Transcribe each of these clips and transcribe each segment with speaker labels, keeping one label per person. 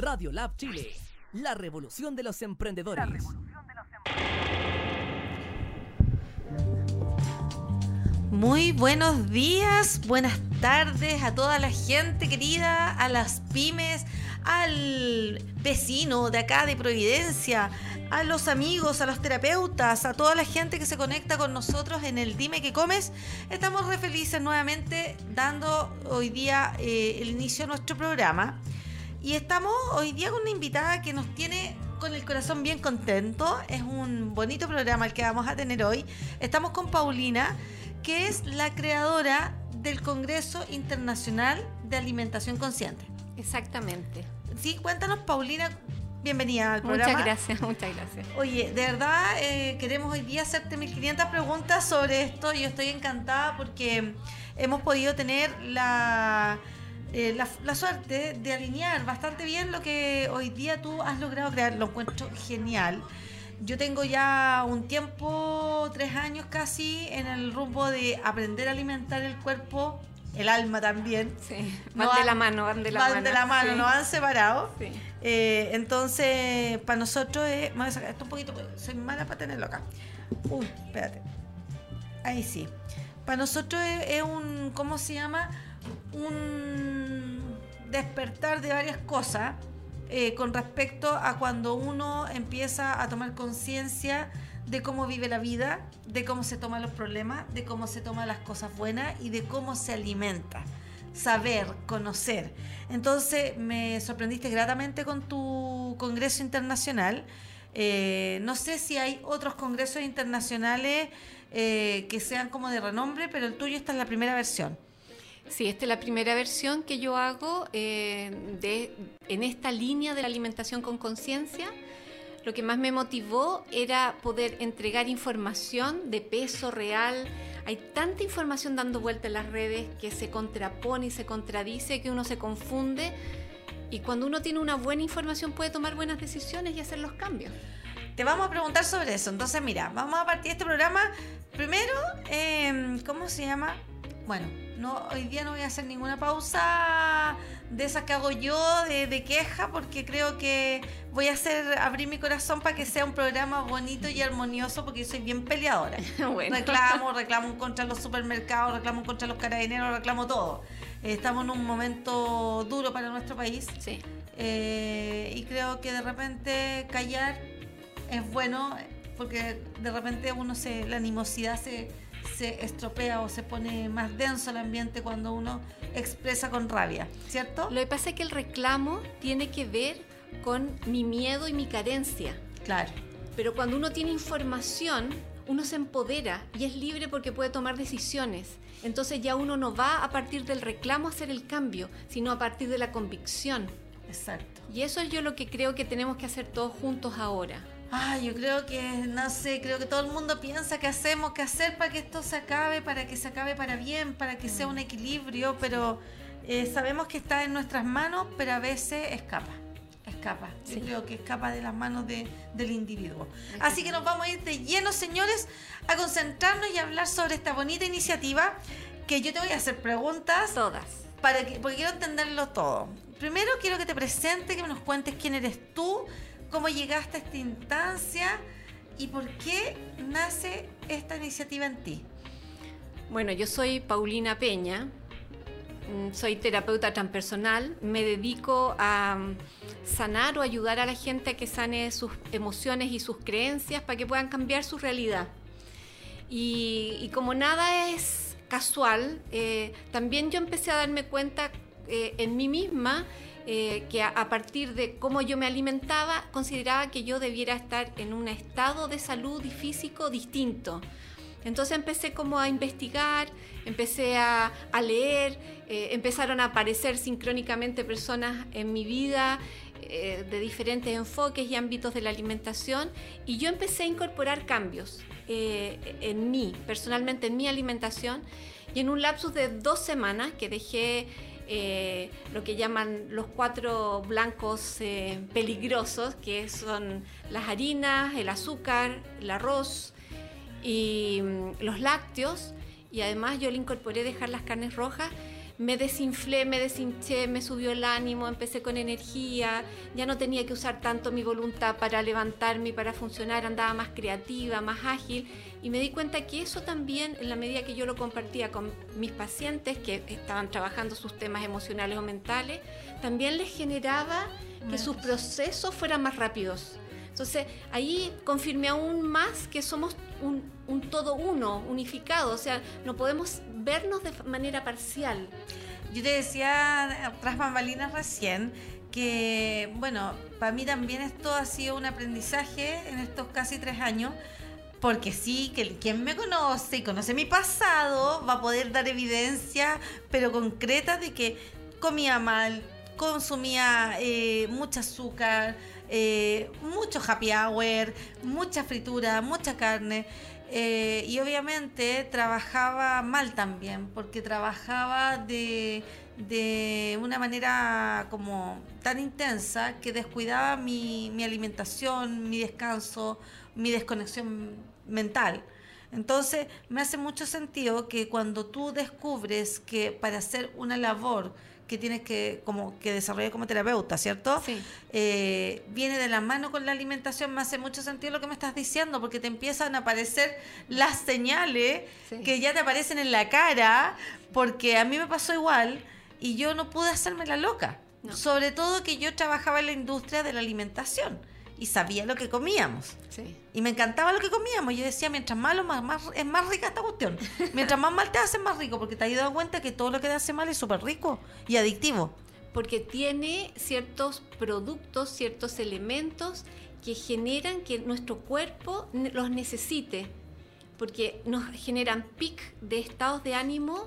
Speaker 1: Radio Lab Chile, la revolución de los emprendedores.
Speaker 2: Muy buenos días, buenas tardes a toda la gente querida, a las pymes, al vecino de acá de Providencia, a los amigos, a los terapeutas, a toda la gente que se conecta con nosotros en el Dime que comes. Estamos re felices nuevamente dando hoy día eh, el inicio de nuestro programa. Y estamos hoy día con una invitada que nos tiene con el corazón bien contento. Es un bonito programa el que vamos a tener hoy. Estamos con Paulina que es la creadora del Congreso Internacional de Alimentación Consciente.
Speaker 3: Exactamente.
Speaker 2: Sí, cuéntanos, Paulina. Bienvenida al programa.
Speaker 3: Muchas gracias, muchas gracias.
Speaker 2: Oye, de verdad eh, queremos hoy día hacerte 1500 preguntas sobre esto. Yo estoy encantada porque hemos podido tener la, eh, la, la, suerte de alinear bastante bien lo que hoy día tú has logrado crear. Lo encuentro genial yo tengo ya un tiempo, tres años casi, en el rumbo de aprender a alimentar el cuerpo, el alma también.
Speaker 3: Sí, van de la mano, van de la
Speaker 2: van
Speaker 3: mano.
Speaker 2: de la mano,
Speaker 3: sí.
Speaker 2: nos han separado.
Speaker 3: Sí.
Speaker 2: Eh, entonces, para nosotros es. Voy a sacar esto un poquito, soy mala para tenerlo acá. Uy, espérate. Ahí sí. Para nosotros es, es un. ¿Cómo se llama? Un despertar de varias cosas eh, con respecto a cuando uno empieza a tomar conciencia de cómo vive la vida, de cómo se toman los problemas, de cómo se toman las cosas buenas y de cómo se alimenta. Saber, conocer. Entonces me sorprendiste gratamente con tu congreso internacional. Eh, no sé si hay otros congresos internacionales eh, que sean como de renombre, pero el tuyo esta es la primera versión.
Speaker 3: Sí, esta es la primera versión que yo hago eh, de, en esta línea de la alimentación con conciencia. Lo que más me motivó era poder entregar información de peso real. Hay tanta información dando vuelta en las redes que se contrapone y se contradice que uno se confunde. Y cuando uno tiene una buena información puede tomar buenas decisiones y hacer los cambios.
Speaker 2: Te vamos a preguntar sobre eso. Entonces, mira, vamos a partir de este programa. Primero, eh, ¿cómo se llama? Bueno, no, hoy día no voy a hacer ninguna pausa de esas que hago yo de, de, queja porque creo que voy a hacer abrir mi corazón para que sea un programa bonito y armonioso porque yo soy bien peleadora.
Speaker 3: Bueno.
Speaker 2: Reclamo, reclamo contra los supermercados, reclamo contra los carabineros, reclamo todo. Eh, estamos en un momento duro para nuestro país
Speaker 3: Sí.
Speaker 2: eh, y creo que de repente callar es bueno porque de repente uno se la animosidad se se estropea o se pone más denso el ambiente cuando uno expresa con rabia, ¿cierto?
Speaker 3: Lo que pasa es que el reclamo tiene que ver con mi miedo y mi carencia.
Speaker 2: Claro.
Speaker 3: Pero cuando uno tiene información, uno se empodera y es libre porque puede tomar decisiones. Entonces ya uno no va a partir del reclamo a hacer el cambio, sino a partir de la convicción.
Speaker 2: Exacto.
Speaker 3: Y eso es yo lo que creo que tenemos que hacer todos juntos ahora.
Speaker 2: Ah, yo creo que, no sé, creo que todo el mundo piensa que hacemos que hacer para que esto se acabe, para que se acabe para bien, para que sea un equilibrio, pero eh, sabemos que está en nuestras manos, pero a veces escapa. Escapa. Yo
Speaker 3: Sí.
Speaker 2: creo que escapa de las manos de- del individuo. Así que nos vamos a ir de lleno, señores, a concentrarnos y a hablar sobre esta bonita iniciativa que yo te voy a hacer preguntas
Speaker 3: Todas.
Speaker 2: para que, porque quiero entenderlo todo. Primero quiero que te presente, que nos cuentes quién eres tú, cómo llegaste a esta instancia y por qué nace esta iniciativa en ti.
Speaker 3: Bueno, yo soy Paulina Peña, mm, soy terapeuta transpersonal, me dedico a mm, sanar o ayudar a la gente a que sane sus emociones y sus creencias para que puedan cambiar su realidad. Y, como nada es casual, eh, también yo empecé a darme cuenta eh, en mí misma eh, que a, partir de cómo yo me alimentaba, consideraba que yo debiera estar en un estado de salud y físico distinto. Entonces empecé como a investigar, empecé a, leer, eh, empezaron a aparecer sincrónicamente personas en mi vida eh, de diferentes enfoques y ámbitos de la alimentación y yo empecé a incorporar cambios en mí, personalmente en mi alimentación y en un lapsus de dos semanas que dejé eh, lo que llaman los cuatro blancos eh, peligrosos, que son las harinas, el azúcar, el arroz y mm, los lácteos. Y además yo le incorporé dejar las carnes rojas. me desinflé, me deshinché, me subió el ánimo, empecé con energía, ya no tenía que usar tanto mi voluntad para levantarme para funcionar, andaba más creativa, más ágil y me di cuenta que eso también, en la medida que yo lo compartía con mis pacientes que estaban trabajando sus temas emocionales o mentales, también les generaba que sus procesos fueran más rápidos. Entonces ahí confirmé aún más que somos un, todo uno, unificado, o sea, no podemos vernos de manera parcial.
Speaker 2: Yo te decía tras bambalinas recién que, bueno, para mí también esto ha sido un aprendizaje en estos casi tres años, porque sí, que quien me conoce y conoce mi pasado va a poder dar evidencia, pero concreta, de que comía mal, consumía eh, mucho azúcar, eh, mucho happy hour, mucha fritura, mucha carne. Eh, y obviamente trabajaba mal también, porque trabajaba de, de, una manera como tan intensa que descuidaba mi, mi alimentación, mi descanso, mi desconexión mental. Entonces me hace mucho sentido que cuando tú descubres que para hacer una labor que tienes que, como, que desarrollar como terapeuta, ¿cierto?
Speaker 3: Sí.
Speaker 2: Eh, viene de la mano con la alimentación, me hace mucho sentido lo que me estás diciendo, porque te empiezan a aparecer las señales que ya te aparecen en la cara, porque a mí me pasó igual y yo no pude hacerme la loca. Sobre todo que yo trabajaba en la industria de la alimentación y sabía lo que comíamos. Y me encantaba lo que comíamos. Yo decía, mientras malo, más, más, es más rica esta cuestión. Mientras más mal te hace, más rico, porque te has dado cuenta que todo lo que te hace mal es súper rico y adictivo.
Speaker 3: Porque tiene ciertos productos, ciertos elementos que generan que nuestro cuerpo los necesite porque nos generan pic de estados de ánimo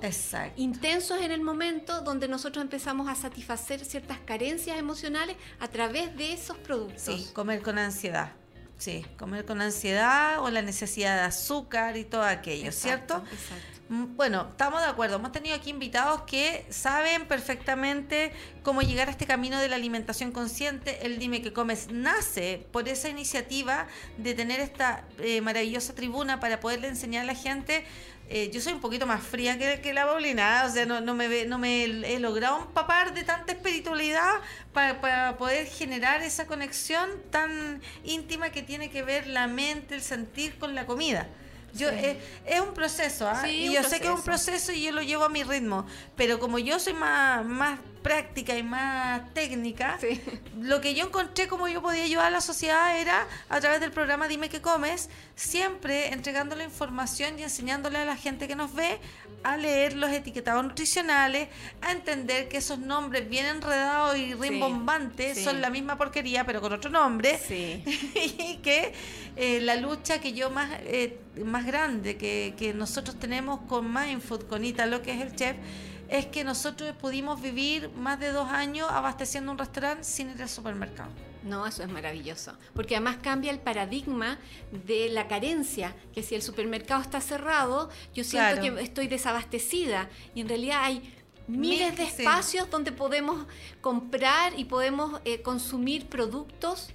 Speaker 3: intensos en el momento donde nosotros empezamos a satisfacer ciertas carencias emocionales a través de esos productos.
Speaker 2: Sí, comer con ansiedad. Sí, comer con ansiedad o la necesidad de azúcar y todo aquello, ¿cierto? Exacto. Mm, bueno, estamos de acuerdo. Hemos tenido aquí invitados que saben perfectamente cómo llegar a este camino de la alimentación consciente. El Dime que Comes nace por esa iniciativa de tener esta eh, maravillosa tribuna para poderle enseñar a la gente. Eh, yo soy un poquito más fría que, la Paulina, o sea, no, no, me, no me he logrado empapar de tanta espiritualidad para, para poder generar esa conexión tan íntima que tiene que ver la mente, el sentir con la comida. Yo, eh, es un proceso, ¿ah? y yo sé que es un proceso y yo lo llevo a mi ritmo, pero como yo soy más, más práctica y más técnica, lo que yo encontré como yo podía ayudar a la sociedad era a través del programa Dime qué comes, siempre entregando la información y enseñándole a la gente que nos ve a leer los etiquetados nutricionales, a entender que esos nombres bien enredados y rimbombantes son la misma porquería pero con otro nombre. Y que eh, la lucha que yo más, eh, más grande que, que nosotros tenemos con Mindfood, con Italo, que es el chef, es que nosotros pudimos vivir más de dos años abasteciendo un restaurante sin ir al supermercado.
Speaker 3: No, eso es maravilloso, porque además cambia el paradigma de la carencia, que si el supermercado está cerrado, yo siento que estoy desabastecida y en realidad hay miles de espacios donde podemos comprar y podemos eh, consumir productos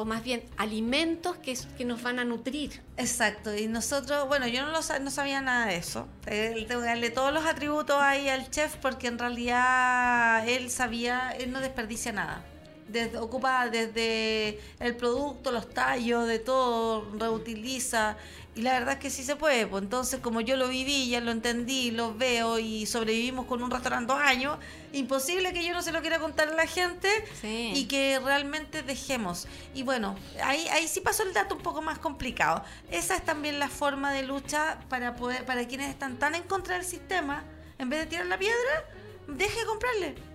Speaker 3: o más bien alimentos que, que, nos van a nutrir.
Speaker 2: Exacto, y nosotros, bueno, yo no, lo, no sabía nada de eso. tengo que darle todos los atributos ahí al chef porque en realidad él sabía, él no desperdicia nada. Desde, ocupa desde el producto, los tallos, de todo, reutiliza. Y la verdad es que sí se puede. Pues entonces, como yo lo viví, ya lo entendí, lo veo y sobrevivimos con un restaurante dos años, imposible que yo no se lo quiera contar a la gente y que realmente dejemos. Y bueno, ahí, ahí sí pasó el dato un poco más complicado. Esa es también la forma de lucha para, poder, para quienes están tan en contra del sistema. En vez de tirar la piedra, deje de comprarle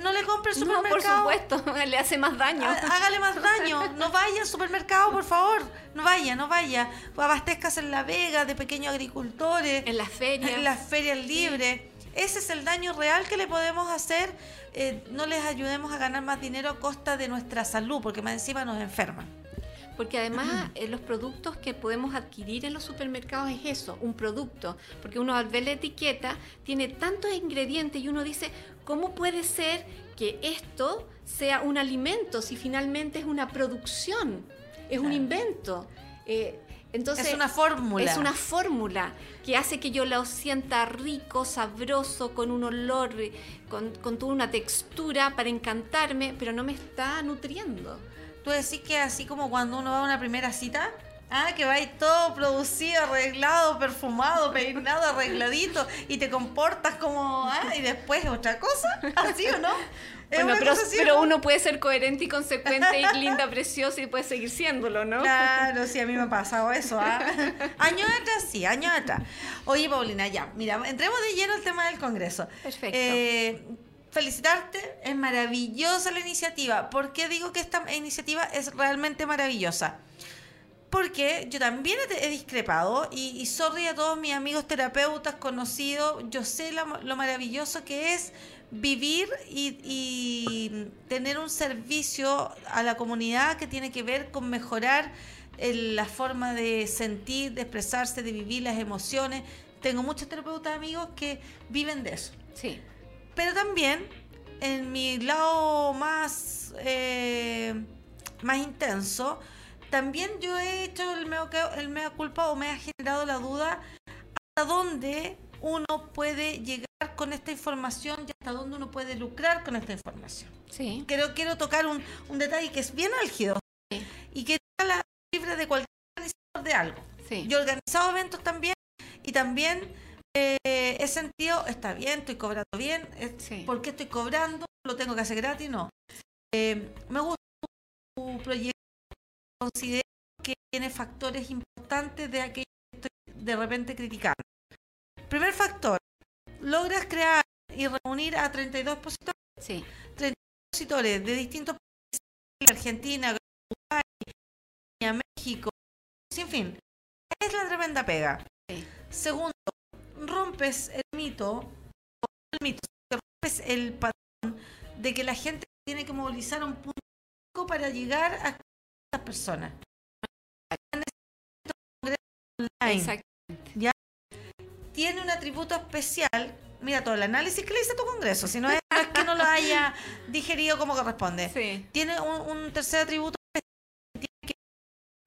Speaker 2: no le compre el supermercado.
Speaker 3: No, por supuesto, le hace más daño.
Speaker 2: Hágale más daño. No vaya al supermercado, por favor. No vaya, no vaya. Abastezcas en La Vega de pequeños agricultores.
Speaker 3: En las ferias.
Speaker 2: En las ferias libres. Ese es el daño real que le podemos hacer. Eh, no les ayudemos a ganar más dinero a costa de nuestra salud, porque más encima nos enferman.
Speaker 3: Porque además eh, los productos que podemos adquirir en los supermercados es eso, un producto. Porque uno al ver la etiqueta tiene tantos ingredientes y uno dice, ¿cómo puede ser que esto sea un alimento si finalmente es una producción, es un invento? Eh, Entonces,
Speaker 2: es una fórmula.
Speaker 3: Es una fórmula que hace que yo lo sienta rico, sabroso, con un olor, con, con toda una textura para encantarme, pero no me está nutriendo.
Speaker 2: Tú decís que así como cuando uno va a una primera cita, ah, que va ahí todo producido, arreglado, perfumado, peinado, arregladito, y te comportas como, ah, y después otra cosa, así o no.
Speaker 3: Bueno, pero,
Speaker 2: así,
Speaker 3: pero
Speaker 2: ¿no?
Speaker 3: uno puede ser coherente y consecuente y linda, preciosa y puede seguir siéndolo, ¿no?
Speaker 2: Claro, sí, a mí me ha pasado eso. ¿ah? Años atrás, sí, años atrás. Oye, Paulina, ya, mira, entremos de lleno al tema del Congreso.
Speaker 3: Perfecto.
Speaker 2: Eh, felicitarte, es maravillosa la iniciativa. ¿Por qué digo que esta iniciativa es realmente maravillosa? Porque yo también he, discrepado y, y a todos mis amigos terapeutas conocidos, yo sé lo maravilloso que es vivir y, tener un servicio a la comunidad que tiene que ver con mejorar el- la forma de sentir, de expresarse, de vivir las emociones. Tengo muchos terapeutas amigos que viven de eso.
Speaker 3: Sí.
Speaker 2: Pero también, en mi lado más, eh, más intenso, también yo he hecho el mea, el mea culpa o me ha generado la duda hasta dónde uno puede llegar con esta información y hasta dónde uno puede lucrar con esta información.
Speaker 3: Sí.
Speaker 2: Quiero, quiero tocar un, un detalle que es bien álgido
Speaker 3: Sí.
Speaker 2: y que está la libre de cualquier organizador de algo.
Speaker 3: Sí.
Speaker 2: Yo he organizado eventos también y también eh, he sentido, está bien, estoy cobrando bien, eh,
Speaker 3: Sí.
Speaker 2: ¿por qué estoy cobrando? ¿Lo tengo que hacer gratis? No. Eh, me gusta tu proyecto, considero que tiene factores importantes de aquello que estoy de repente criticando. Primer factor, logras crear y reunir a 32 expositores
Speaker 3: Sí.
Speaker 2: expositores de distintos países, Argentina, Uruguay, México, en fin, es la tremenda pega.
Speaker 3: Sí.
Speaker 2: Segundo, rompes el mito, el mito, rompes el patrón de que la gente tiene que movilizar un punto para llegar a estas personas. Online
Speaker 3: Exacto.
Speaker 2: tiene un atributo especial. Mira todo el análisis que le hice a tu congreso, si no es, que no lo haya digerido como corresponde.
Speaker 3: Sí.
Speaker 2: Tiene un, un tercer atributo especial, tiene que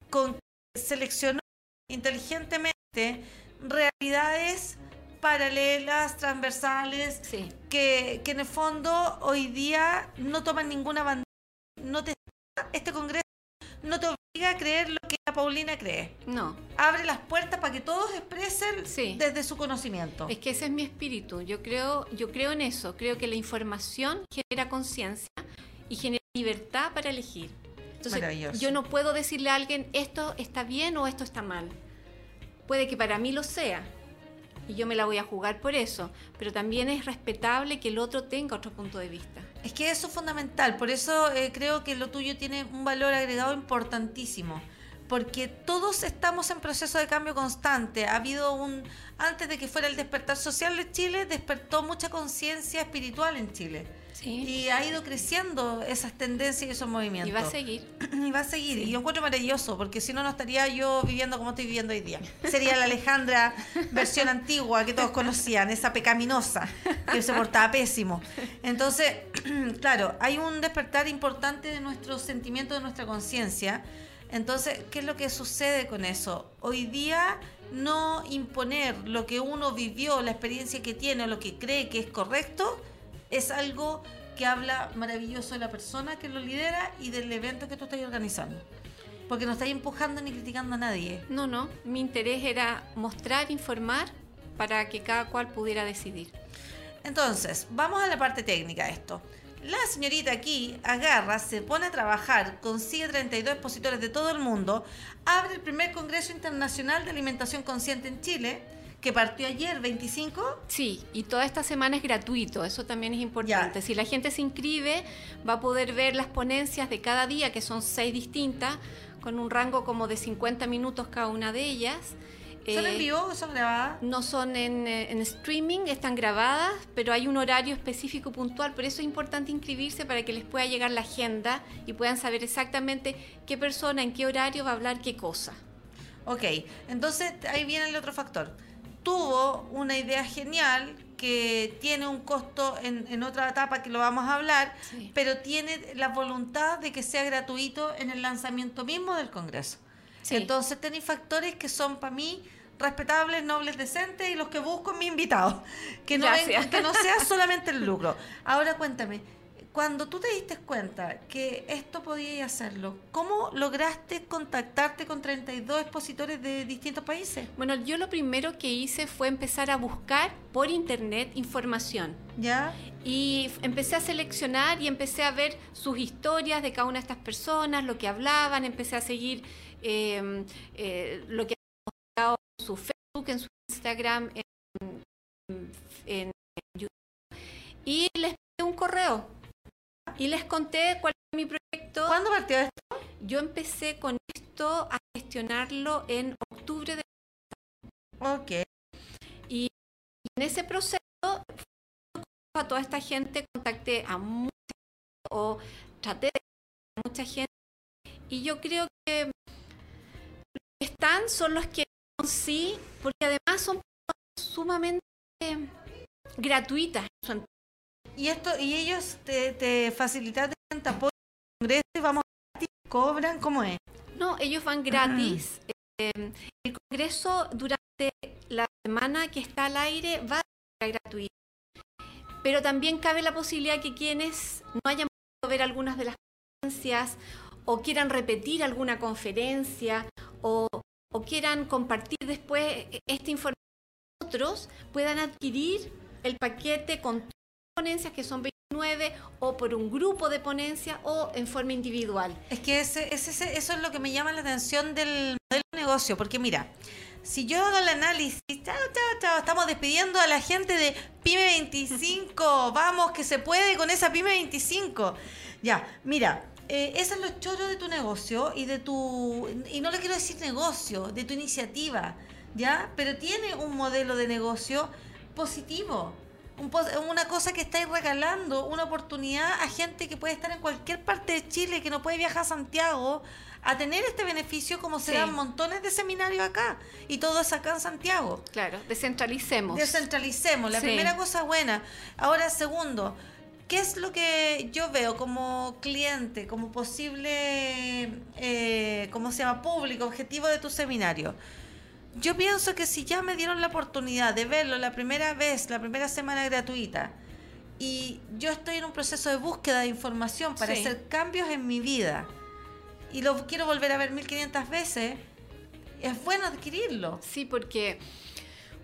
Speaker 2: con, seleccionar inteligentemente realidades paralelas, transversales,
Speaker 3: Sí.
Speaker 2: que, que en el fondo hoy día no toman ninguna bandera, no te este congreso no te obliga a creer lo que la Paulina cree.
Speaker 3: No.
Speaker 2: Abre las puertas para que todos expresen
Speaker 3: Sí.
Speaker 2: desde su conocimiento.
Speaker 3: Es que ese es mi espíritu. Yo creo, yo creo en eso. Creo que la información genera conciencia y genera libertad para elegir. Entonces, yo no puedo decirle a alguien esto está bien o esto está mal. Puede que para mí lo sea y yo me la voy a jugar por eso, pero también es respetable que el otro tenga otro punto de vista.
Speaker 2: Es que eso es fundamental, por eso eh, creo que lo tuyo tiene un valor agregado importantísimo, porque todos estamos en proceso de cambio constante. Ha habido un, antes de que fuera el despertar social de Chile, despertó mucha conciencia espiritual en Chile.
Speaker 3: Sí.
Speaker 2: Y ha ido creciendo esas tendencias y esos movimientos.
Speaker 3: Y va a seguir.
Speaker 2: Y va a seguir. Y yo encuentro maravilloso, porque si no, no estaría yo viviendo como estoy viviendo hoy día. Sería la Alejandra versión antigua que todos conocían, esa pecaminosa, que se portaba pésimo. Entonces, claro, hay un despertar importante de nuestros sentimientos, de nuestra conciencia. Entonces, ¿qué es lo que sucede con eso? Hoy día no imponer lo que uno vivió, la experiencia que tiene o lo que cree que es correcto, es algo que habla maravilloso de la persona que lo lidera y del evento que tú estás organizando. Porque no estás empujando ni criticando a nadie.
Speaker 3: No, no. Mi interés era mostrar, informar para que cada cual pudiera decidir.
Speaker 2: Entonces, vamos a la parte técnica de esto. La señorita aquí agarra, se pone a trabajar, consigue 32 expositores de todo el mundo, abre el primer Congreso Internacional de Alimentación Consciente en Chile, que partió ayer, 25.
Speaker 3: Sí, y toda esta semana es gratuito, eso también es importante.
Speaker 2: Ya.
Speaker 3: Si la gente se inscribe, va a poder ver las ponencias de cada día, que son seis distintas, con un rango como de 50 minutos cada una de ellas.
Speaker 2: ¿Son
Speaker 3: Eh,
Speaker 2: en vivo o son grabadas?
Speaker 3: No son en, eh, en streaming, están grabadas, pero hay un horario específico puntual, por eso es importante inscribirse para que les pueda llegar la agenda y puedan saber exactamente qué persona, en qué horario va a hablar qué cosa.
Speaker 2: Ok, entonces ahí viene el otro factor. Tuvo una idea genial que tiene un costo en, en otra etapa que lo vamos a hablar,
Speaker 3: Sí.
Speaker 2: pero tiene la voluntad de que sea gratuito en el lanzamiento mismo del Congreso.
Speaker 3: Sí.
Speaker 2: Entonces tenéis factores que son para mí respetables, nobles, decentes y los que busco en mi invitado. Que no, ven- que no sea solamente el lucro. Ahora cuéntame, cuando tú te diste cuenta que esto podías hacerlo, ¿cómo lograste contactarte con 32 expositores de distintos países?
Speaker 3: Bueno, yo lo primero que hice fue empezar a buscar por internet información.
Speaker 2: ¿Ya?
Speaker 3: Y empecé a seleccionar y empecé a ver sus historias de cada una de estas personas, lo que hablaban, empecé a seguir eh, eh, lo que habían posteado en su Facebook, en su Instagram, en, en YouTube. Y les un correo y les conté cuál era mi proyecto.
Speaker 2: ¿Cuándo partió esto?
Speaker 3: Yo empecé con esto a gestionarlo en octubre de
Speaker 2: Ok.
Speaker 3: Y en ese proceso, a toda esta gente, contacté a mucha o traté de a mucha gente. Y yo creo que los que están son los que sí, porque además son personas sumamente gratuitas. en su entorno.
Speaker 2: ¿Y esto y ellos te, te facilitan apoyo congreso y vamos gratis, cobran? ¿Cómo es?
Speaker 3: No, ellos van gratis. Eh, el congreso durante la semana que está al aire va gratuito. Pero también cabe la posibilidad que quienes no hayan podido ver algunas de las conferencias o quieran repetir alguna conferencia o, o quieran compartir después esta información con otros, puedan adquirir el paquete con ponencias que son 29 o por un grupo de ponencias o en forma individual.
Speaker 2: Es que ese, ese- ese- eso es lo que me llama la atención del modelo de negocio, porque mira, si yo hago el análisis, chao, chao, chao, estamos despidiendo a la gente de Pyme 25, vamos, que se puede con esa Pyme 25. Ya, mira, eh, esos son los choros de tu negocio y de tu, y no le quiero decir negocio, de tu iniciativa, ¿ya? Pero tiene un modelo de negocio positivo. Un una cosa que estáis regalando, una oportunidad a gente que puede estar en cualquier parte de Chile, que no puede viajar a Santiago, a tener este beneficio como se
Speaker 3: Sí.
Speaker 2: dan montones de seminarios acá. Y todo es acá en Santiago.
Speaker 3: Claro, descentralicemos.
Speaker 2: Descentralicemos, la
Speaker 3: Sí.
Speaker 2: primera cosa buena. Ahora, segundo, ¿qué es lo que yo veo como cliente, como posible, eh, ¿cómo se llama? Público, objetivo de tu seminario? Yo pienso que si ya me dieron la oportunidad de verlo la primera vez, la primera semana gratuita, y yo estoy en un proceso de búsqueda de información para
Speaker 3: Sí.
Speaker 2: hacer cambios en mi vida, y lo quiero volver a ver 1500 veces, es bueno adquirirlo.
Speaker 3: Sí, porque,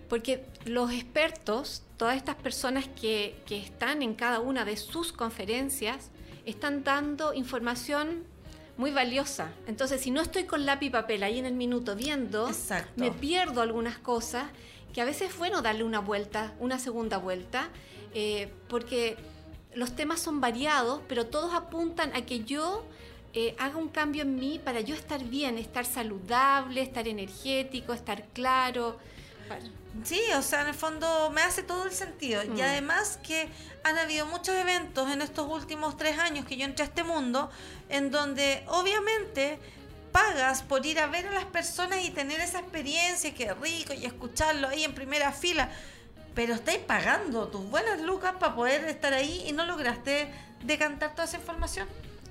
Speaker 3: porque los expertos, todas estas personas que, que están en cada una de sus conferencias, están dando información muy valiosa. Entonces, si no estoy con lápiz y papel ahí en el minuto viendo,
Speaker 2: Exacto.
Speaker 3: me pierdo algunas cosas que a veces es bueno darle una vuelta, una segunda vuelta, eh, porque los temas son variados, pero todos apuntan a que yo eh, haga un cambio en mí para yo estar bien, estar saludable, estar energético, estar claro.
Speaker 2: Sí, o sea, en el fondo me hace todo el sentido. Y
Speaker 3: Mm.
Speaker 2: además que han habido muchos eventos en estos últimos tres años que yo entré a este mundo, en donde obviamente pagas por ir a ver a las personas y tener esa experiencia, que rico, y escucharlo ahí en primera fila. Pero estáis pagando tus buenas lucas para poder estar ahí y no lograste decantar toda esa información.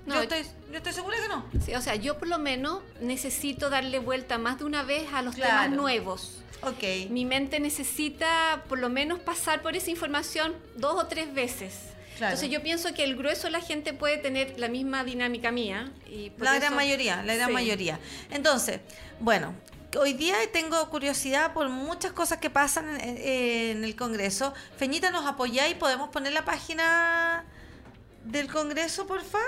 Speaker 3: No,
Speaker 2: yo, estoy, yo estoy segura que no.
Speaker 3: Sí, o sea, yo por lo menos necesito darle vuelta más de una vez a los
Speaker 2: Claro.
Speaker 3: temas nuevos.
Speaker 2: Ok.
Speaker 3: Mi mente necesita por lo menos pasar por esa información dos o tres veces.
Speaker 2: Claro.
Speaker 3: Entonces yo pienso que el grueso de la gente puede tener la misma dinámica mía. Y por
Speaker 2: La gran mayoría, la gran
Speaker 3: Sí.
Speaker 2: mayoría. Entonces, bueno, hoy día tengo curiosidad por muchas cosas que pasan en, en el Congreso. Feñita, ¿nos apoyáis? ¿Podemos poner la página del Congreso, porfa?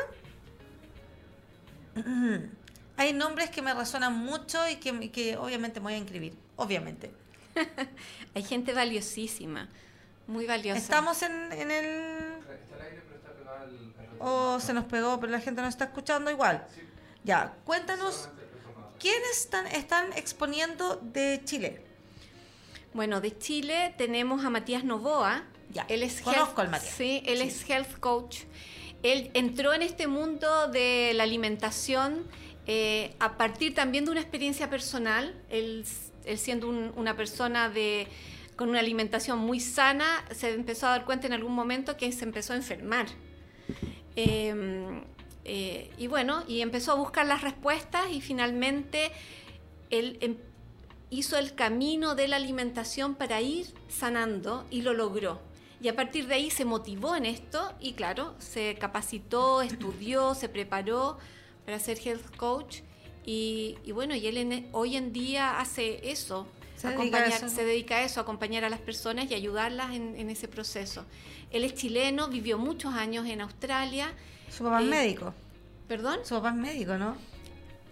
Speaker 2: Hay nombres que me resuenan mucho y que, que obviamente me voy a inscribir. Obviamente.
Speaker 3: Hay gente valiosísima, muy valiosa.
Speaker 2: Estamos en, en el... O se nos pegó, pero la gente no está escuchando igual. Ya, cuéntanos, ¿quiénes están, están exponiendo de Chile?
Speaker 3: Bueno, de Chile tenemos a Matías Novoa.
Speaker 2: Ya,
Speaker 3: él es
Speaker 2: conozco
Speaker 3: health-
Speaker 2: al Matías.
Speaker 3: Sí, él es health coach. Él entró en este mundo de la alimentación eh, a partir también de una experiencia personal. Él, siendo un- una persona con una alimentación muy sana, se empezó a dar cuenta en algún momento que se empezó a enfermar. Eh, eh, y bueno, y empezó a buscar las respuestas y finalmente él em, hizo el camino de la alimentación para ir sanando y lo logró. Y a partir de ahí se motivó en esto y claro, se capacitó, estudió, se preparó para ser health coach y, bueno, y él hoy en día hace eso, se dedica, a eso. se dedica a eso, acompañar a las personas y ayudarlas en, ese proceso. Él es chileno, vivió muchos años en Australia.
Speaker 2: Su papá es eh, médico.
Speaker 3: ¿Perdón?
Speaker 2: Su papá es médico, ¿no?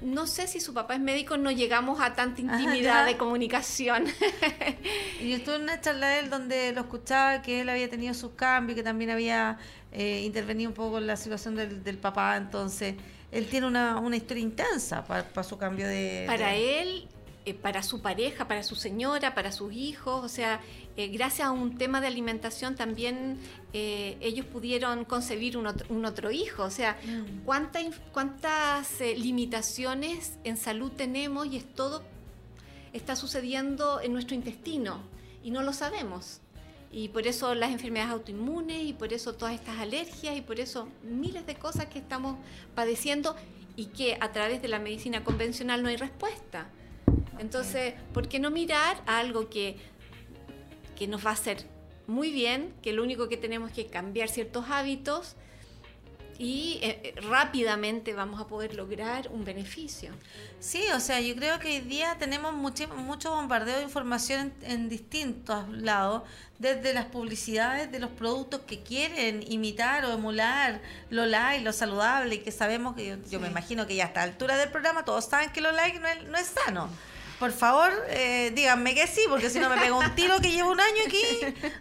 Speaker 3: No sé si su papá es médico, no llegamos a tanta intimidad de comunicación.
Speaker 2: y yo estuve en una charla de él donde lo escuchaba que él había tenido sus cambios, que también había eh, intervenido un poco en la situación del, papá, entonces él tiene una, historia intensa para su cambio de...
Speaker 3: Para él eh, para su pareja, para su señora, para sus hijos. O sea, eh, gracias a un tema de alimentación también eh, ellos pudieron concebir un otro, hijo. O sea, mm. ¿cuántas limitaciones en salud tenemos y es todo está sucediendo en nuestro intestino y no lo sabemos? Y por eso las enfermedades autoinmunes y por eso todas estas alergias y por eso miles de cosas que estamos padeciendo y que a través de la medicina convencional no hay respuesta. Entonces, ¿por qué no mirar a algo que, que nos va a hacer muy bien, que lo único que tenemos que cambiar ciertos hábitos y eh, eh, rápidamente vamos a poder lograr un beneficio.
Speaker 2: Sí, o sea, yo creo que hoy día tenemos mucho, mucho bombardeo de información en, distintos lados, desde las publicidades de los productos que quieren imitar o emular lo light, lo saludable, y que sabemos que yo, me imagino que ya a esta altura del programa todos saben que lo light no es, no es sano. Por favor, eh, díganme que sí, porque si no me pego un tiro que llevo un año aquí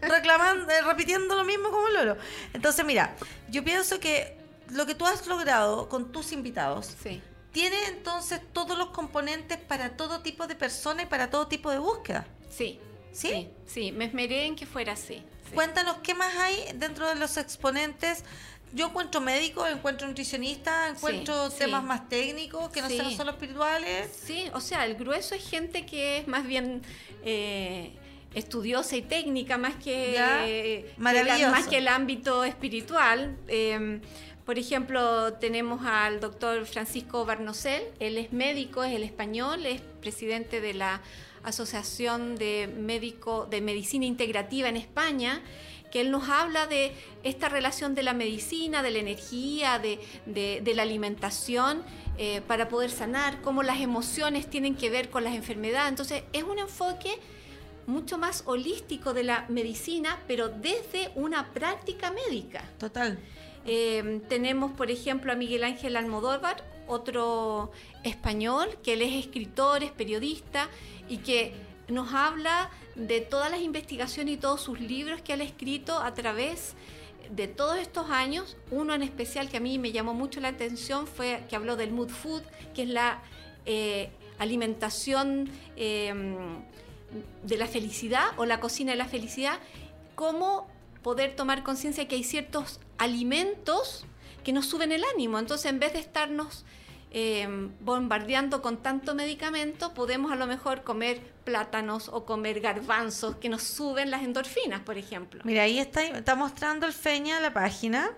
Speaker 2: reclamando, eh, repitiendo lo mismo como el loro. Entonces, mira, yo pienso que lo que tú has logrado con tus invitados tiene entonces todos los componentes para todo tipo de personas y para todo tipo de búsqueda.
Speaker 3: Sí. ¿Sí? Sí, me esmeré en que fuera así.
Speaker 2: Cuéntanos qué más hay dentro de los exponentes yo encuentro médicos, encuentro nutricionistas, encuentro temas más técnicos que no sean solo espirituales.
Speaker 3: Sí, o sea, el grueso es gente que es más bien eh, estudiosa y técnica, más que, más que el ámbito espiritual. Em, por ejemplo, tenemos al doctor Francisco Barnosel, él es médico, es el español, es presidente de la Asociación de, Médico, de Medicina Integrativa en España que él nos habla de esta relación de la medicina, de la energía, de, la alimentación eh, para poder sanar, cómo las emociones tienen que ver con las enfermedades. Entonces es un enfoque mucho más holístico de la medicina, pero desde una práctica médica.
Speaker 2: Total.
Speaker 3: Eh, tenemos, por ejemplo, a Miguel Ángel Almodóvar, otro español, que él es escritor, es periodista y que nos habla de todas las investigaciones y todos sus libros que ha escrito a través de todos estos años. Uno en especial que a mí me llamó mucho la atención fue que habló del mood food, que es la eh, alimentación em, de la felicidad o la cocina de la felicidad, cómo poder tomar conciencia que hay ciertos alimentos que nos suben el ánimo. Entonces, en vez de estarnos Em, bombardeando con tanto medicamento, podemos a lo mejor comer plátanos o comer garbanzos que nos suben las endorfinas, por ejemplo.
Speaker 2: Mira, ahí está, está mostrando el Feña la página.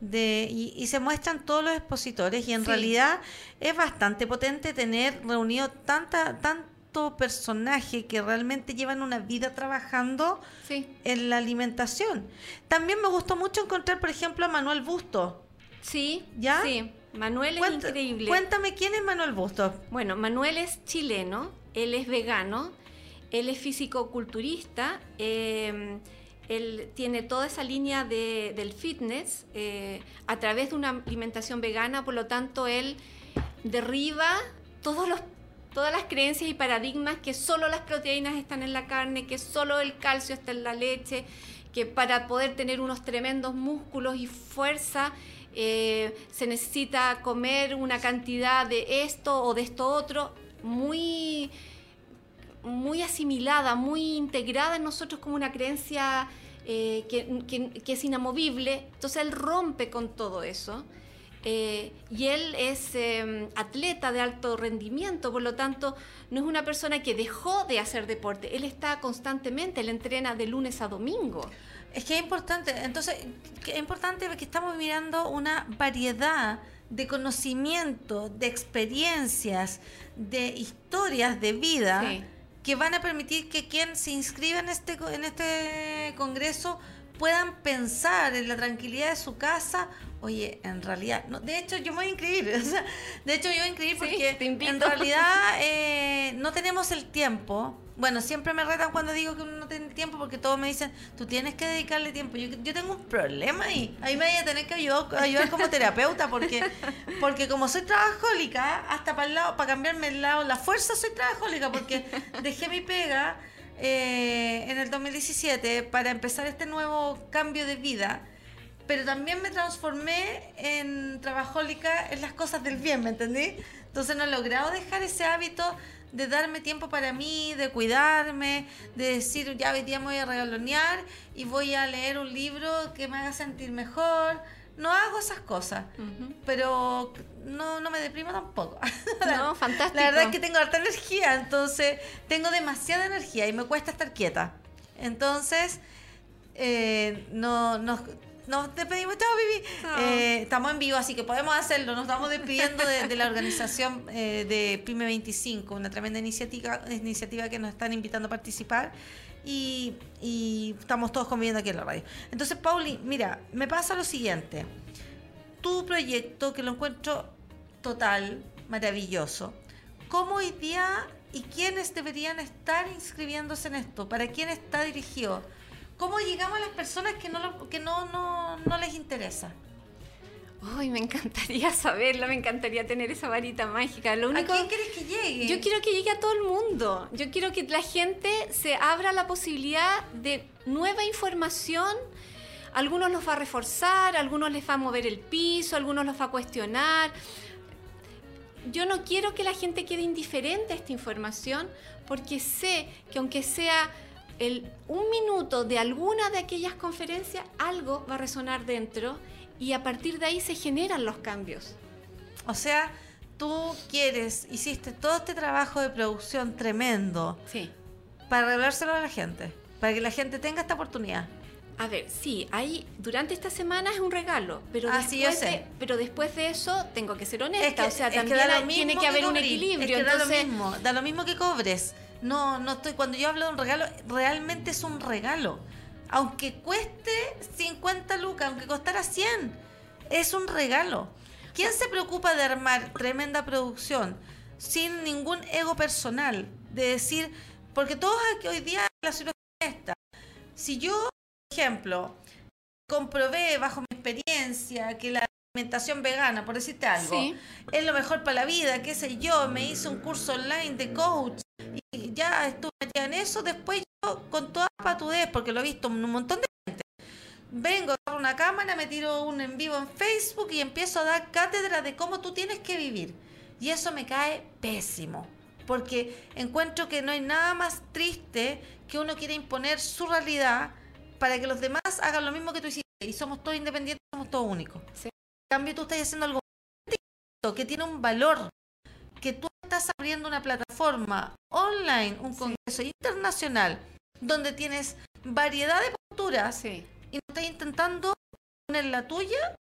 Speaker 2: De, y, se muestran todos los expositores y en realidad es bastante potente tener reunido tanta, tanto personaje que realmente llevan una vida trabajando en la alimentación. También me gustó mucho encontrar, por ejemplo, a Manuel Busto.
Speaker 3: Sí, ¿ya? Sí. Manuel es increíble.
Speaker 2: Cuéntame quién es Manuel Bustos.
Speaker 3: Bueno, Manuel es chileno, él es vegano, él es físico-culturista, em, él tiene toda esa línea del fitness eh, a través de una alimentación vegana, por lo tanto él derriba todos los todas las creencias y paradigmas que solo las proteínas están en la carne, que solo el calcio está en la leche, que para poder tener unos tremendos músculos y fuerza eh, se necesita comer una cantidad de esto o de esto otro, muy, muy asimilada, muy integrada en nosotros como una creencia eh, que, es inamovible. Entonces él rompe con todo eso. Eh, y él es em, atleta de alto rendimiento, por lo tanto, no es una persona que dejó de hacer deporte, él está constantemente, él entrena de lunes a domingo.
Speaker 2: Es que es importante, entonces, es importante porque estamos mirando una variedad de conocimiento, de experiencias, de historias de vida
Speaker 3: Sí.
Speaker 2: que van a permitir que quien se inscriba en este, en este congreso puedan pensar en la tranquilidad de su casa. Oye, en realidad, no, de hecho yo me voy a inscribir, o sea, de hecho yo voy a inscribir porque en realidad eh, no tenemos el tiempo. Bueno, siempre me retan cuando digo que uno no tiene tiempo porque todos me dicen, tú tienes que dedicarle tiempo. Yo, yo tengo un problema ahí. Ahí me voy a tener que ayudar, ayudar como terapeuta porque, porque como soy trabajólica, hasta para el lado, para cambiarme el lado, la fuerza soy trabajólica porque dejé mi pega eh, en el 2017 para empezar este nuevo cambio de vida. Pero también me transformé en trabajólica en las cosas del bien, ¿me entendí? Entonces no he logrado dejar ese hábito de darme tiempo para mí, de cuidarme, de decir, ya hoy día me voy a regalonear y voy a leer un libro que me haga sentir mejor. No hago esas cosas, pero no, no me deprimo tampoco.
Speaker 3: No, fantástico.
Speaker 2: La verdad es que tengo harta energía, entonces tengo demasiada energía y me cuesta estar quieta. Entonces, eh, no, nos, nos despedimos. Chao, Vivi.
Speaker 3: Chao.
Speaker 2: Eh, estamos en vivo, así que podemos hacerlo. Nos estamos despidiendo de, de la organización eh, de PYME 25, una tremenda iniciativa, iniciativa que nos están invitando a participar. Y, y estamos todos conviviendo aquí en la radio. Entonces, Pauli, mira, me pasa lo siguiente. Tu proyecto, que lo encuentro total, maravilloso. ¿Cómo hoy día y quiénes deberían estar inscribiéndose en esto? ¿Para quién está dirigido? ¿Cómo llegamos a las personas que no, lo- que no, no, no les interesa?
Speaker 3: Ay, me encantaría saberlo, me encantaría tener esa varita mágica. Lo único,
Speaker 2: ¿A quién quieres que llegue?
Speaker 3: yo quiero que llegue a todo el mundo. Yo quiero que la gente se abra la posibilidad de nueva información. Algunos los va a reforzar, algunos les va a mover el piso, algunos los va a cuestionar. Yo no quiero que la gente quede indiferente a esta información porque sé que aunque sea el, un minuto de alguna de aquellas conferencias, algo va a resonar dentro y a partir de ahí se generan los cambios.
Speaker 2: O sea, tú quieres, hiciste todo este trabajo de producción tremendo
Speaker 3: Sí.
Speaker 2: para revelárselo a la gente, para que la gente tenga esta oportunidad.
Speaker 3: A ver, sí, ahí durante esta semana es un regalo, pero,
Speaker 2: Ah,
Speaker 3: después, de, pero después de eso tengo que ser honesta, o sea,
Speaker 2: es que
Speaker 3: también hay- tiene que haber un equilibrio.
Speaker 2: Es que
Speaker 3: entonces,
Speaker 2: da lo mismo, da lo mismo que cobres. No, no estoy. Cuando yo hablo de un regalo, realmente es un regalo. Aunque cueste 50 lucas, aunque costara 100, es un regalo. ¿Quién se preocupa de armar tremenda producción sin ningún ego personal? De decir, porque todos aquí hoy día la situación es esta. Si yo, por ejemplo, comprobé bajo mi experiencia que la alimentación vegana, por decirte algo,
Speaker 3: Sí.
Speaker 2: es lo mejor para la vida, qué sé yo, me hice un curso online de coach y ya estuve metida en eso, después yo con toda patudez, porque lo he visto en un montón de gente, vengo a una cámara, me tiro un en vivo en Facebook y empiezo a dar cátedra de cómo tú tienes que vivir. Y eso me cae pésimo, porque encuentro que no hay nada más triste que uno quiera imponer su realidad para que los demás hagan lo mismo que tú hiciste. Y somos todos independientes, somos todos únicos.
Speaker 3: Sí.
Speaker 2: En cambio, tú estás haciendo algo que tiene un valor, que tú estás abriendo una plataforma online, un
Speaker 3: Sí.
Speaker 2: congreso internacional, donde tienes variedad de posturas
Speaker 3: sí.
Speaker 2: y no estás intentando poner la tuya.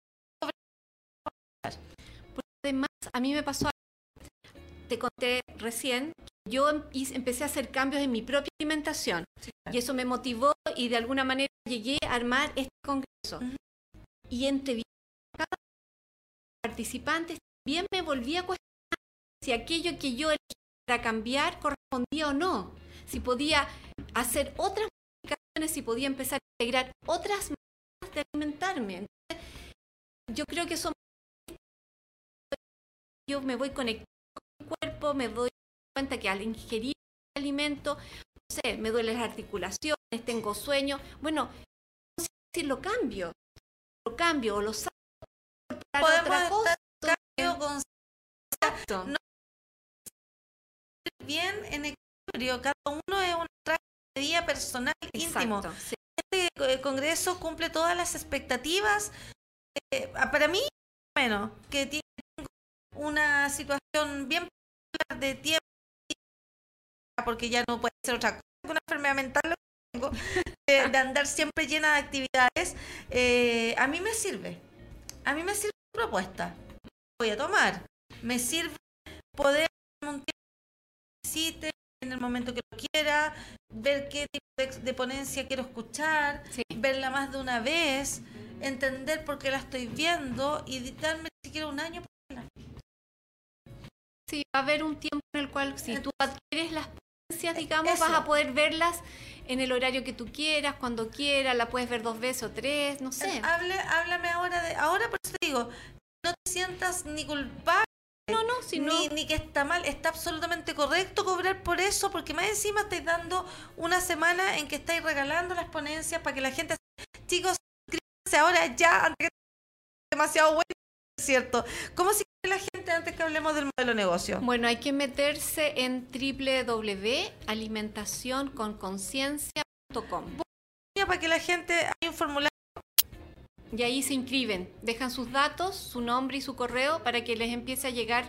Speaker 3: Además, a mí me pasó, te conté recién, que yo em- empecé a hacer cambios en mi propia alimentación y eso me motivó y de alguna manera llegué a armar este congreso.
Speaker 2: Ujú.
Speaker 3: Y entre cada participante también me volví a cuestionar si aquello que yo elegí para cambiar correspondía o no, si podía hacer otras modificaciones, si podía empezar a integrar otras maneras de alimentarme. Entonces, yo creo que eso yo me voy conectando con mi cuerpo, me doy cuenta que al ingerir alimento, no sé, me duelen las articulaciones, tengo sueño. Bueno, si lo cambio, lo cambio o lo saco
Speaker 2: Podemos
Speaker 3: otra
Speaker 2: estar
Speaker 3: cosa.
Speaker 2: cambio con
Speaker 3: Exacto.
Speaker 2: no- bien en equilibrio. Cada uno es un traje de día personal íntimo.
Speaker 3: Sí.
Speaker 2: Este eh, congreso cumple todas las expectativas. eh, ah, para mí, bueno, que tiene una situación bien particular de tiempo, porque ya no puede ser otra cosa que una enfermedad mental lo que tengo, de, de andar siempre llena de actividades. eh, a mí me sirve. A mí me sirve la propuesta. voy a tomar. Me sirve poder un tiempo en el momento que lo quiera, ver qué tipo de, ponencia quiero escuchar,
Speaker 3: Sí.
Speaker 2: verla más de una vez, entender por qué la estoy viendo y darme siquiera un año.
Speaker 3: Sí, va a haber un tiempo en el cual si tú adquieres las ponencias, digamos,
Speaker 2: Eso.
Speaker 3: vas a poder verlas en el horario que tú quieras, cuando quieras, la puedes ver dos veces o tres, no sé.
Speaker 2: Hable, háblame ahora de, ahora por eso te digo, no te sientas ni culpable
Speaker 3: No, no, si no,
Speaker 2: ni, ni que está mal, está absolutamente correcto cobrar por eso, porque más encima estáis dando una semana en que estáis regalando las ponencias para que la gente, chicos, inscríbanse ahora ya, antes que demasiado bueno, es cierto. ¿Cómo se la gente antes que hablemos del modelo de negocio?
Speaker 3: Bueno, hay que meterse en www.alimentacionconconciencia.com
Speaker 2: Para que la gente, hay un formulario,
Speaker 3: y ahí se inscriben, dejan sus datos, su nombre y su correo para que les empiece a llegar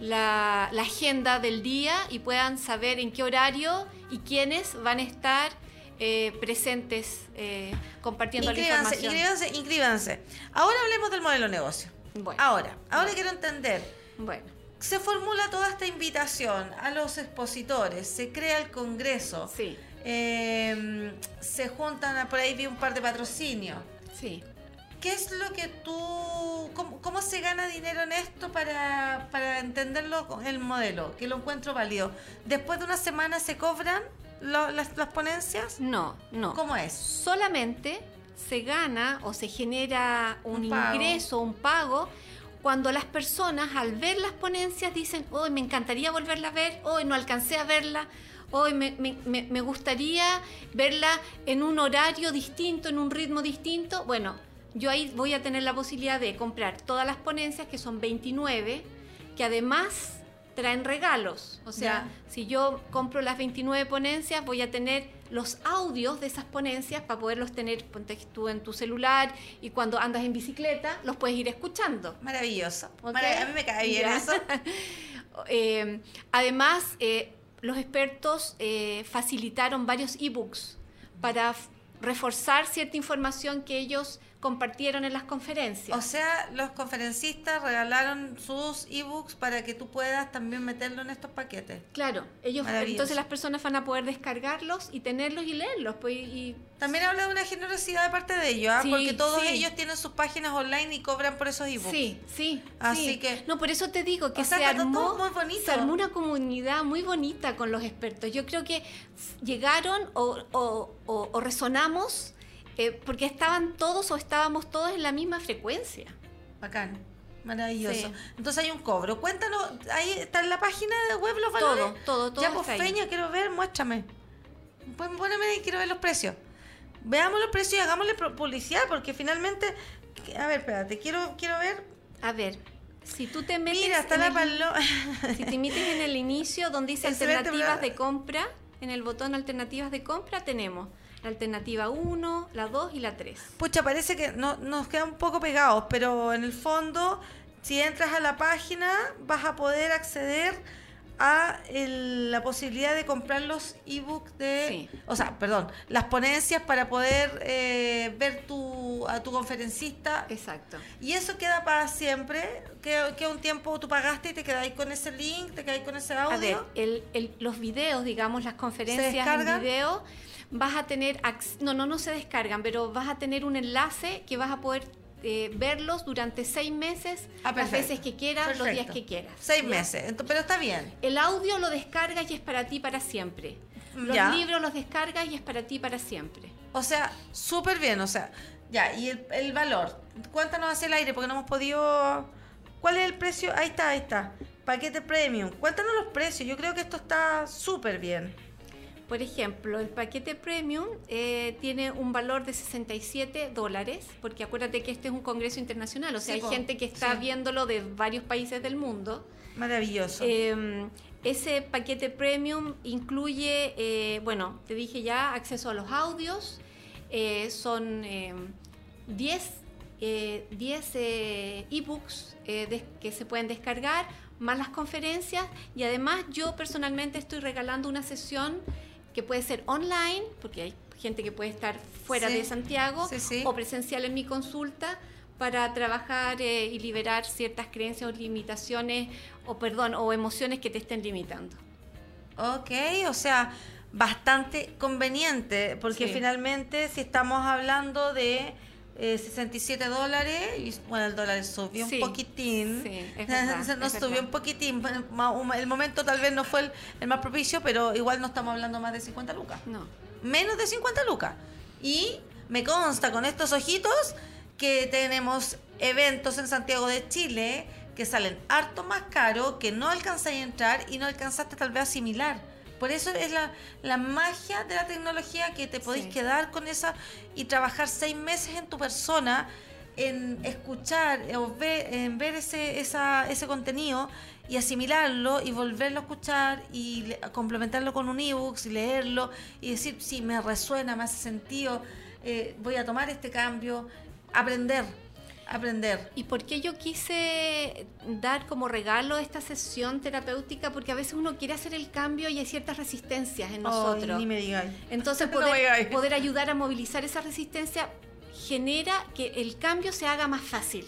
Speaker 3: la, la agenda del día y puedan saber en qué horario y quiénes van a estar eh, presentes eh, compartiendo la
Speaker 2: inscríbanse,
Speaker 3: información.
Speaker 2: inscríbanse, inscríbanse. Ahora hablemos del modelo de negocio.
Speaker 3: Bueno,
Speaker 2: Ahora, ahora quiero entender.
Speaker 3: bueno,
Speaker 2: Se formula toda esta invitación a los expositores, se crea el congreso,
Speaker 3: sí,
Speaker 2: eh, se juntan, a- por ahí vi un par de patrocinios.
Speaker 3: sí.
Speaker 2: ¿Qué es lo que tú, cómo, cómo se gana dinero en esto para, para entenderlo con el modelo, que lo encuentro válido? ¿Después de una semana se cobran lo- las, las ponencias?
Speaker 3: No, no.
Speaker 2: ¿Cómo es?
Speaker 3: Solamente se gana o se genera un, ingreso, un pago, cuando las personas al ver las ponencias dicen, hoy me encantaría volverla a ver, hoy no alcancé a verla, hoy me- me- me gustaría verla en un horario distinto, en un ritmo distinto. Bueno, yo ahí voy a tener la posibilidad de comprar todas las ponencias, que son 29, que además traen regalos. O sea, si yo compro las 29 ponencias, voy a tener los audios de esas ponencias para poderlos tener ponte tú en tu celular y cuando andas en bicicleta los puedes ir escuchando.
Speaker 2: Maravilloso. a mí me cae bien
Speaker 3: Ya.
Speaker 2: eso.
Speaker 3: Eh, además, eh, los expertos eh, facilitaron varios ebooks para reforzar cierta información que ellos compartieron en las conferencias.
Speaker 2: O sea, los conferencistas regalaron sus ebooks para que tú puedas también meterlo en estos paquetes.
Speaker 3: Claro, ellos entonces las personas van a poder descargarlos y tenerlos y leerlos. Pues, y,
Speaker 2: También habla de una generosidad de parte de ellos, ¿ah?
Speaker 3: Sí,
Speaker 2: porque todos
Speaker 3: sí.
Speaker 2: ellos tienen sus páginas online y cobran por esos ebooks.
Speaker 3: sí, sí.
Speaker 2: Así
Speaker 3: sí.
Speaker 2: que-
Speaker 3: No, por eso te digo que
Speaker 2: O sea,
Speaker 3: se,
Speaker 2: todo
Speaker 3: armó,
Speaker 2: muy bonito.
Speaker 3: se armó una comunidad muy bonita con los expertos. Yo creo que llegaron o, o- o- o resonamos eh, porque estaban todos o estábamos todos en la misma frecuencia.
Speaker 2: Bacán. Maravilloso.
Speaker 3: Sí.
Speaker 2: Entonces hay un cobro. Cuéntanos, ahí está en la página de web los valores.
Speaker 3: Todo, todo, todo
Speaker 2: Ya, pues. Feña, quiero ver, muéstrame. Pues poneme ahí, quiero ver los precios. Veamos los precios y hagámosle publicidad, porque finalmente. A ver, espérate, quiero, quiero ver.
Speaker 3: A ver, si tú te metes
Speaker 2: Mira, está
Speaker 3: en
Speaker 2: la
Speaker 3: el-. Si te metes en el inicio donde dice alternativas de compra, en el botón alternativas de compra tenemos la alternativa 1, la 2 y la 3.
Speaker 2: Pucha, parece que no, nos quedan un poco pegados, pero en el fondo, si entras a la página, vas a poder acceder a el- la posibilidad de comprar los ebooks de,
Speaker 3: Sí.
Speaker 2: o sea, perdón, las ponencias para poder eh, ver tu, a tu conferencista.
Speaker 3: Exacto.
Speaker 2: Y eso queda para siempre, que, que un tiempo tú pagaste y te quedáis con ese link, te quedáis con ese audio.
Speaker 3: A ver, el- el- los videos, digamos, las conferencias en video, vas a tener, no, no, no se descargan, pero vas a tener un enlace que vas a poder eh, verlos durante seis meses,
Speaker 2: Ah,
Speaker 3: las veces que quieras, los días que quieras.
Speaker 2: Seis
Speaker 3: ¿ya?
Speaker 2: meses, Ento- pero está bien.
Speaker 3: El audio lo descargas y es para ti para siempre. Los
Speaker 2: Ya.
Speaker 3: libros los descargas y es para ti para siempre.
Speaker 2: O sea, súper bien, o sea, ya, y el, el valor. Cuéntanos hacia el aire porque no hemos podido... ¿Cuál es el precio? Ahí está, ahí está. Paquete premium. Cuéntanos los precios, yo creo que esto está súper bien.
Speaker 3: Por ejemplo, el paquete premium eh, tiene un valor de 67 dólares, porque acuérdate que este es un congreso internacional, o sea,
Speaker 2: Sí,
Speaker 3: hay
Speaker 2: po,
Speaker 3: gente que está
Speaker 2: sí.
Speaker 3: viéndolo de varios países del mundo.
Speaker 2: Maravilloso.
Speaker 3: Eh, ese paquete premium incluye, eh, bueno, te dije ya, acceso a los audios, eh, son eh, 10 eh, 10 eh, ebooks que se pueden descargar, más las conferencias, y además yo personalmente estoy regalando una sesión que puede ser online, porque hay gente que puede estar fuera
Speaker 2: Sí,
Speaker 3: de Santiago,
Speaker 2: sí, sí.
Speaker 3: o presencial en mi consulta, para trabajar eh, y liberar ciertas creencias o limitaciones, o perdón, o emociones que te estén limitando.
Speaker 2: Ok, o sea, bastante conveniente, porque finalmente si estamos hablando de eh, 67 dólares, y bueno, el dólar subió
Speaker 3: Sí,
Speaker 2: un poquitín,
Speaker 3: sí, es verdad,
Speaker 2: nos
Speaker 3: es
Speaker 2: subió
Speaker 3: verdad.
Speaker 2: un poquitín, el momento tal vez no fue el, el más propicio, pero igual no estamos hablando más de 50 lucas,
Speaker 3: No.
Speaker 2: menos de 50 lucas. Y me consta con estos ojitos que tenemos eventos en Santiago de Chile que salen harto más caro, que no alcanzáis a entrar y no alcanzaste tal vez a asimilar. Por eso es la, la magia de la tecnología que te podéis
Speaker 3: Sí.
Speaker 2: quedar con esa y trabajar seis meses en tu persona, en escuchar o ver, en ver ese, esa, ese contenido y asimilarlo y volverlo a escuchar y le- complementarlo con un ebook y leerlo y decir, sí, me resuena, me hace sentido, eh, voy a tomar este cambio, aprender, aprender.
Speaker 3: ¿Y por qué yo quise dar como regalo esta sesión terapéutica? Porque a veces uno quiere hacer el cambio y hay ciertas resistencias en nosotros.
Speaker 2: Ay, ni me digáis.
Speaker 3: Entonces poder, poder ayudar a movilizar esa resistencia genera que el cambio se haga más fácil.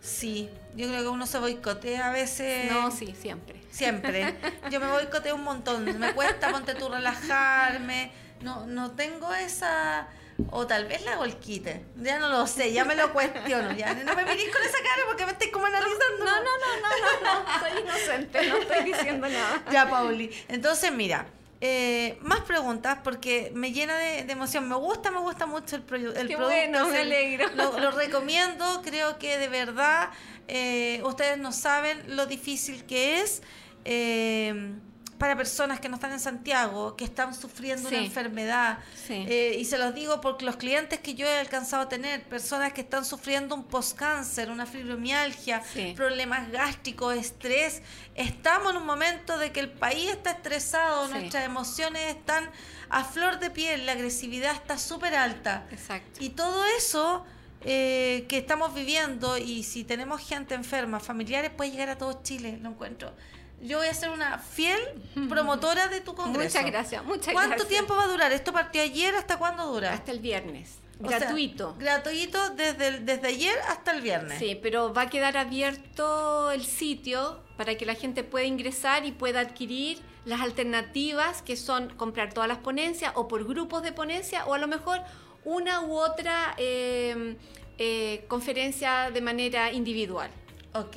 Speaker 2: Sí, yo creo que uno se boicotea a veces.
Speaker 3: No, sí, siempre.
Speaker 2: Siempre. Yo me boicoteo un montón. Me cuesta, ponte tú, relajarme. No, no tengo esa... O tal vez la quite. Ya no lo sé, ya me lo cuestiono. Ya. No me mirís con esa cara porque me estáis como analizando.
Speaker 3: No, no, no, no, no, no, soy inocente, no estoy diciendo nada.
Speaker 2: Ya, Pauli. Entonces, mira, eh, más preguntas porque me llena de, de emoción. Me gusta, me gusta mucho el, proyu- el
Speaker 3: Qué
Speaker 2: producto.
Speaker 3: bueno, me alegro.
Speaker 2: Lo, lo recomiendo, creo que de verdad eh, ustedes no saben lo difícil que es. eh, para personas que no están en Santiago, que están sufriendo una enfermedad.
Speaker 3: Sí.
Speaker 2: Eh, y se los digo porque los clientes que yo he alcanzado a tener, personas que están sufriendo un postcáncer, una fibromialgia,
Speaker 3: Sí.
Speaker 2: problemas gástricos, estrés. Estamos en un momento de que el país está estresado, nuestras emociones están a flor de piel, la agresividad está súper alta.
Speaker 3: Exacto.
Speaker 2: Y todo eso eh, que estamos viviendo, y si tenemos gente enferma, familiares, puede llegar a todo Chile, lo encuentro. Yo voy a ser una fiel promotora de tu congreso.
Speaker 3: Muchas gracias, muchas
Speaker 2: ¿Cuánto
Speaker 3: gracias.
Speaker 2: tiempo va a durar? ¿Esto partió ayer? ¿Hasta cuándo dura?
Speaker 3: Hasta el viernes.
Speaker 2: O sea,
Speaker 3: Gratuito.
Speaker 2: gratuito desde, el- desde ayer hasta el viernes.
Speaker 3: Sí, pero va a quedar abierto el sitio para que la gente pueda ingresar y pueda adquirir las alternativas que son comprar todas las ponencias o por grupos de ponencia o a lo mejor una u otra eh, eh, conferencia de manera individual.
Speaker 2: Ok.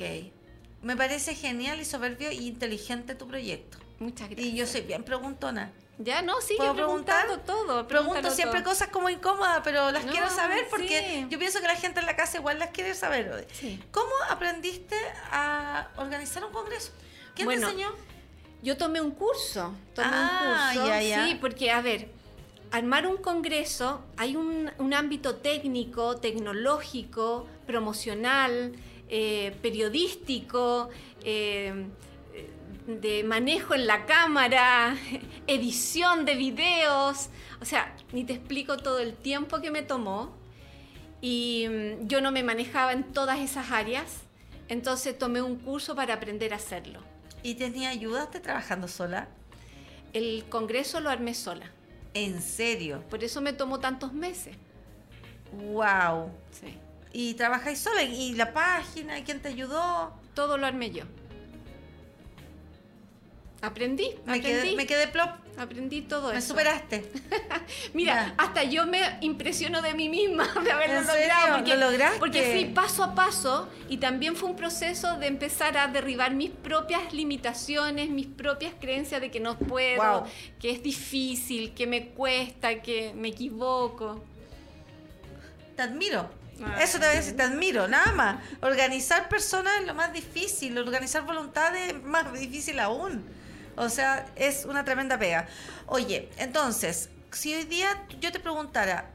Speaker 2: Me parece genial y soberbio y inteligente tu proyecto.
Speaker 3: Muchas gracias.
Speaker 2: Y yo soy bien preguntona.
Speaker 3: Ya, no, sigue
Speaker 2: ¿Puedo
Speaker 3: preguntando todo.
Speaker 2: Pregunto siempre
Speaker 3: todo.
Speaker 2: cosas como incómodas, pero las
Speaker 3: No,
Speaker 2: quiero saber porque
Speaker 3: sí.
Speaker 2: yo pienso que la gente en la casa igual las quiere saber.
Speaker 3: Sí.
Speaker 2: ¿Cómo aprendiste a organizar un congreso? ¿Quién
Speaker 3: Bueno,
Speaker 2: te enseñó?
Speaker 3: Yo tomé un curso, tomé
Speaker 2: Ah,
Speaker 3: un curso,
Speaker 2: ya, ya.
Speaker 3: sí, porque a ver, armar un congreso hay un, un ámbito técnico, tecnológico, promocional, eh, periodístico, eh, de manejo en la cámara, edición de videos, o sea, ni te explico todo el tiempo que me tomó y mm, yo no me manejaba en todas esas áreas, entonces tomé un curso para aprender a hacerlo.
Speaker 2: ¿Y tenía ayuda? ¿Te trabajando sola?
Speaker 3: El congreso lo armé sola.
Speaker 2: ¿En serio?
Speaker 3: Por eso me tomó tantos meses.
Speaker 2: ¡Wow! ¿Y trabajáis sola? ¿Y la página? ¿Y quién te ayudó?
Speaker 3: Todo lo armé yo. Aprendí,
Speaker 2: Me
Speaker 3: aprendí.
Speaker 2: quedé, me quedé plop.
Speaker 3: Aprendí todo
Speaker 2: Me
Speaker 3: eso.
Speaker 2: superaste.
Speaker 3: Mira, hasta yo me impresiono de mí misma de haberlo logrado. Porque,
Speaker 2: ¿Lo lograste?
Speaker 3: Porque fui paso a paso y también fue un proceso de empezar a derribar mis propias limitaciones, mis propias creencias de que no puedo,
Speaker 2: Wow.
Speaker 3: que es difícil, que me cuesta, que me equivoco.
Speaker 2: Te admiro.
Speaker 3: Ay.
Speaker 2: Eso te voy a decir, te admiro, nada más. Organizar personas es lo más difícil, organizar voluntades es más difícil aún. O sea, es una tremenda pega. Oye, entonces, si hoy día yo te preguntara,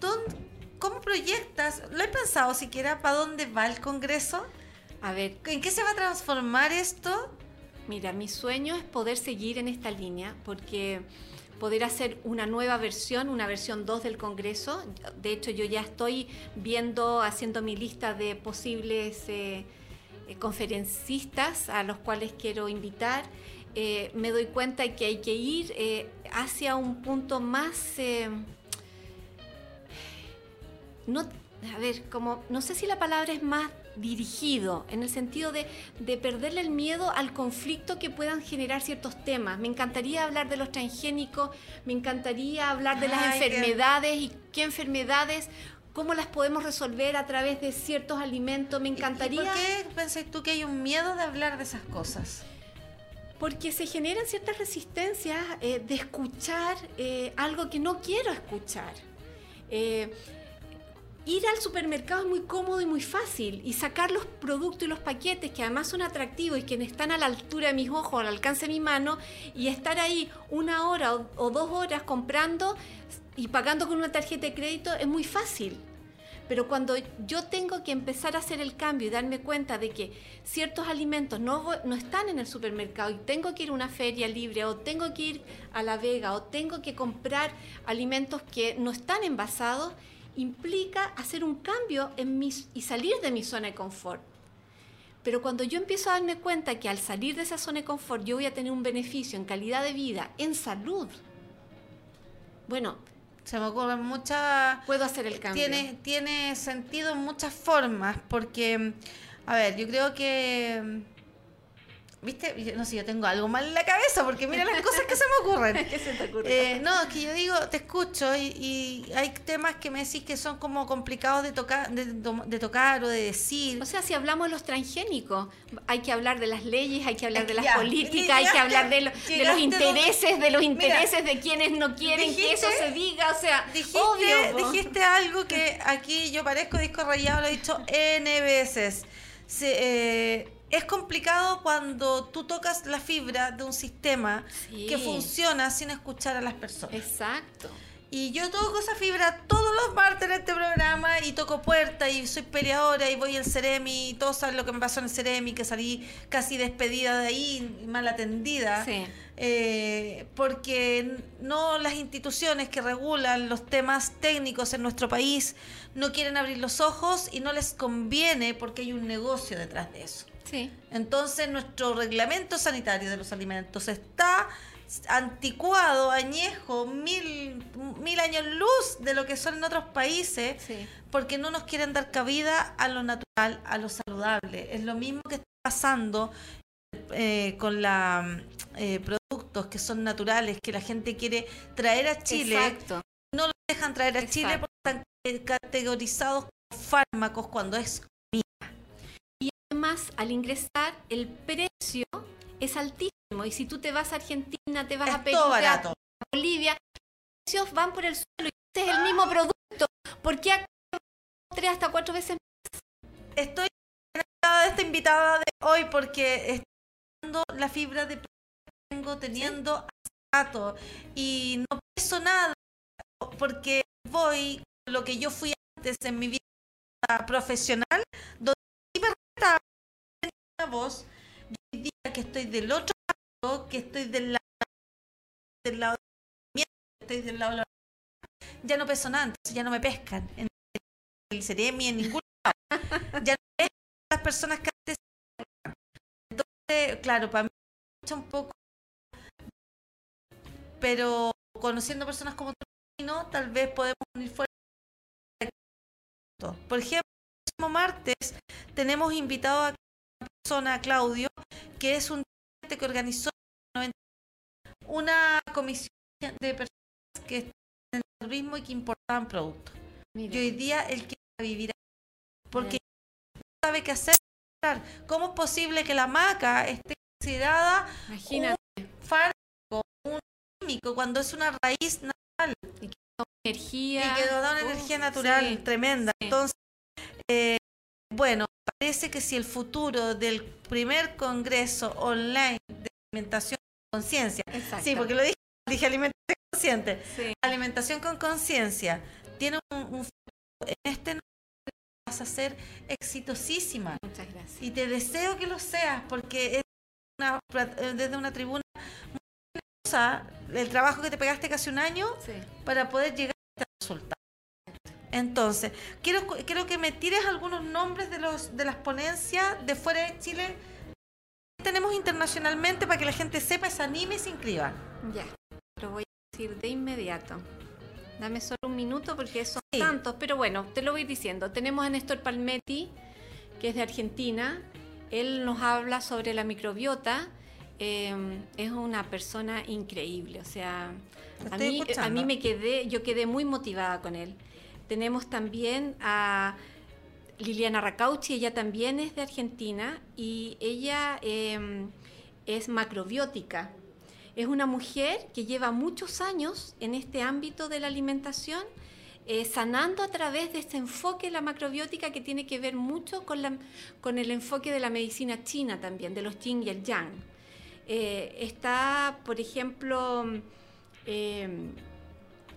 Speaker 2: ¿dónde- ¿cómo proyectas? ¿Lo he pensado siquiera para dónde va el Congreso?
Speaker 3: A ver,
Speaker 2: ¿En qué se va a transformar esto?
Speaker 3: Mira, mi sueño es poder seguir en esta línea porque poder hacer una nueva versión, una versión 2 del Congreso. De hecho, yo ya estoy viendo, haciendo mi lista de posibles eh, eh, conferencistas a los cuales quiero invitar. Eh, me doy cuenta que hay que ir hacia un punto más... no, a ver, como, no sé si la palabra es más dirigido, en el sentido de, de perderle el miedo al conflicto que puedan generar ciertos temas. Me encantaría hablar de los transgénicos, me encantaría hablar de las
Speaker 2: Ay, qué-
Speaker 3: enfermedades y qué enfermedades, cómo las podemos resolver a través de ciertos alimentos. Me
Speaker 2: ¿Y
Speaker 3: encantaría...
Speaker 2: por qué pensás tú que hay un miedo de hablar de esas cosas?
Speaker 3: Porque se generan ciertas resistencias eh, de escuchar eh, algo que no quiero escuchar. Eh, ir al supermercado es muy cómodo y muy fácil y sacar los productos y los paquetes que además son atractivos y que están a la altura de mis ojos, al alcance de mi mano y estar ahí una hora o, dos horas comprando y pagando con una tarjeta de crédito es muy fácil. Pero cuando yo tengo que empezar a hacer el cambio y darme cuenta de que ciertos alimentos no, no están en el supermercado y tengo que ir a una feria libre o tengo que ir a La Vega o tengo que comprar alimentos que no están envasados, implica hacer un cambio en mis, y salir de mi zona de confort. Pero cuando yo empiezo a darme cuenta que al salir de esa zona de confort yo voy a tener un beneficio en calidad de vida, en salud, bueno,
Speaker 2: Se me ocurren muchas...
Speaker 3: puedo hacer el cambio.
Speaker 2: Tiene, tiene sentido en muchas formas, porque, a ver, yo creo que, viste, Yo no sé, yo tengo algo mal en la cabeza, porque mira las cosas que se me ocurren.
Speaker 3: ¿Qué se te ocurre?
Speaker 2: Eh, no, es que yo digo, te escucho y, y hay temas que me decís que son como complicados de tocar, de, de tocar o de decir.
Speaker 3: O sea, si hablamos de los transgénicos, hay que hablar de las leyes, hay que hablar de las
Speaker 2: Ya,
Speaker 3: políticas, hay que hablar de, lo- de los
Speaker 2: donde-
Speaker 3: intereses, de los
Speaker 2: Mira,
Speaker 3: intereses de quienes no quieren que eso se diga. O sea,
Speaker 2: Dijiste,
Speaker 3: obvio.
Speaker 2: dijiste algo que aquí yo parezco disco rayado, lo he dicho N veces. Se- eh, es complicado cuando tú tocas la fibra de un sistema
Speaker 3: Sí.
Speaker 2: que funciona sin escuchar a las personas.
Speaker 3: Exacto.
Speaker 2: Y yo toco esa fibra todos los martes en este programa y toco puerta y soy peleadora y voy al Ceremi y todos saben lo que me pasó en el Ceremi, que salí casi despedida de ahí mal atendida.
Speaker 3: Sí.
Speaker 2: Eh, porque no las instituciones que regulan los temas técnicos en nuestro país no quieren abrir los ojos y no les conviene porque hay un negocio detrás de eso.
Speaker 3: Sí.
Speaker 2: Entonces nuestro reglamento sanitario de los alimentos está anticuado, añejo, mil, mil años luz de lo que son en otros países,
Speaker 3: Sí.
Speaker 2: porque no nos quieren dar cabida a lo natural, a lo saludable. Es lo mismo que está pasando eh, con los productos que son naturales, que la gente quiere traer a Chile,
Speaker 3: Exacto.
Speaker 2: no los dejan traer a Chile porque están eh, categorizados como fármacos cuando es
Speaker 3: Además, al ingresar, el precio es altísimo. Y si tú te vas a Argentina, te vas a Perú, a Bolivia, los precios van por el suelo. Y este es el mismo producto. ¿Por qué acá tres hasta cuatro veces
Speaker 2: Estoy enamorada de esta invitada de hoy porque estoy dando la fibra de tengo teniendo hace rato y no peso nada porque voy con lo que yo fui antes en mi vida profesional donde sí me retaba, tenía una voz y hoy día que estoy del otro lado que estoy del lado del lado de estoy del lado de la ya no peso nada entonces ya no me pescan en el Ceremi en ningún lado. Ya no pescan las personas que antes entonces claro para mí me un poco pero conociendo personas como tú no tal vez podemos unir fuerzas. Por ejemplo el próximo martes tenemos invitado a persona Claudio que es un que organizó una comisión de personas que están en el turismo y que importaban productos y hoy día él quiere vivir porque no sabe qué hacer. ¿Cómo es posible que la maca esté considerada
Speaker 3: imagínate,
Speaker 2: fármaco, un químico, cuando es una raíz natural
Speaker 3: energía.
Speaker 2: y que da una energía natural
Speaker 3: sí.
Speaker 2: tremenda?
Speaker 3: sí.
Speaker 2: Entonces, eh, bueno, parece que si el futuro del primer congreso online de alimentación con conciencia, sí, porque lo dije, dije alimentación consciente,
Speaker 3: Sí.
Speaker 2: alimentación con conciencia tiene un, un futuro en este vas a ser exitosísima
Speaker 3: Muchas gracias.
Speaker 2: y te deseo que lo seas porque es una, desde una tribuna muy generosa el trabajo que te pegaste casi un año
Speaker 3: Sí.
Speaker 2: para poder llegar a este resultado entonces quiero quiero que me tires algunos nombres de los de las ponencias de fuera de Chile que tenemos internacionalmente para que la gente sepa se anime y se inscriba
Speaker 3: Ya, lo voy a decir de inmediato. Dame solo un minuto porque son
Speaker 2: Sí.
Speaker 3: tantos, pero bueno, te lo voy diciendo. Tenemos a Néstor Palmetti, que es de Argentina. Él nos habla sobre la microbiota. Eh, es una persona increíble, o sea, a mí, a mí me quedé, yo quedé muy motivada con él. Tenemos también a Liliana Racauchi, ella también es de Argentina y ella eh, es macrobiótica. Es una mujer que lleva muchos años en este ámbito de la alimentación, eh, sanando a través de este enfoque de la macrobiótica que tiene que ver mucho con, la- con el enfoque de la medicina china también, de los yin y el yang. Eh, está, por ejemplo, eh,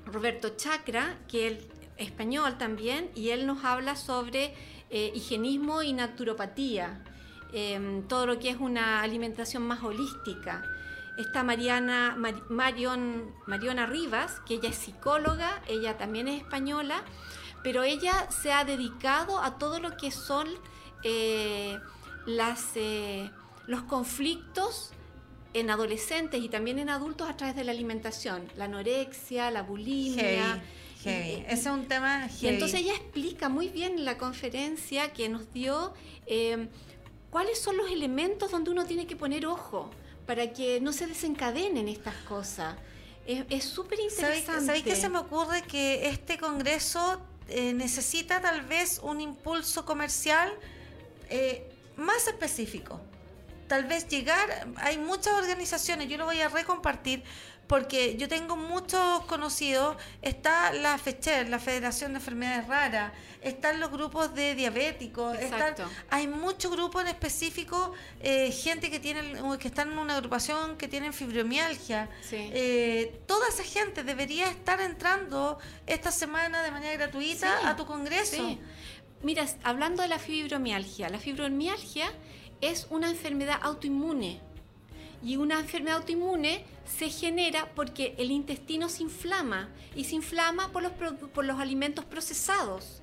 Speaker 3: Roberto Chacra, que él español también, y él nos habla sobre eh, higienismo y naturopatía, eh, todo lo que es una alimentación más holística. Está Mariana, Mar- Marion, Mariona Rivas, que ella es psicóloga, ella también es española, pero ella se ha dedicado a todo lo que son eh, las, eh, los conflictos en adolescentes y también en adultos a través de la alimentación, la anorexia, la bulimia.
Speaker 2: Heavy, heavy.
Speaker 3: Y-
Speaker 2: Ese es un tema
Speaker 3: y
Speaker 2: heavy.
Speaker 3: entonces ella explica muy bien en la conferencia que nos dio eh, cuáles son los elementos donde uno tiene que poner ojo para que no se desencadenen estas cosas. Es súper
Speaker 2: ¿Sabéis
Speaker 3: interesante.
Speaker 2: sabéis qué se me ocurre? Que este congreso eh, necesita tal vez un impulso comercial eh, más específico. Tal vez llegar, hay muchas organizaciones, yo lo voy a recompartir porque yo tengo muchos conocidos, está la FECHER, la Federación de Enfermedades Raras, están los grupos de diabéticos, están-
Speaker 3: Exacto.
Speaker 2: hay muchos grupos en específico, eh, gente que tiene, que están en una agrupación que tienen fibromialgia,
Speaker 3: Sí.
Speaker 2: eh, toda esa gente debería estar entrando esta semana de manera gratuita
Speaker 3: Sí,
Speaker 2: a tu congreso.
Speaker 3: Sí. Mira, hablando de la fibromialgia, la fibromialgia es una enfermedad autoinmune. Y una enfermedad autoinmune se genera porque el intestino se inflama y se inflama por los, por los alimentos procesados.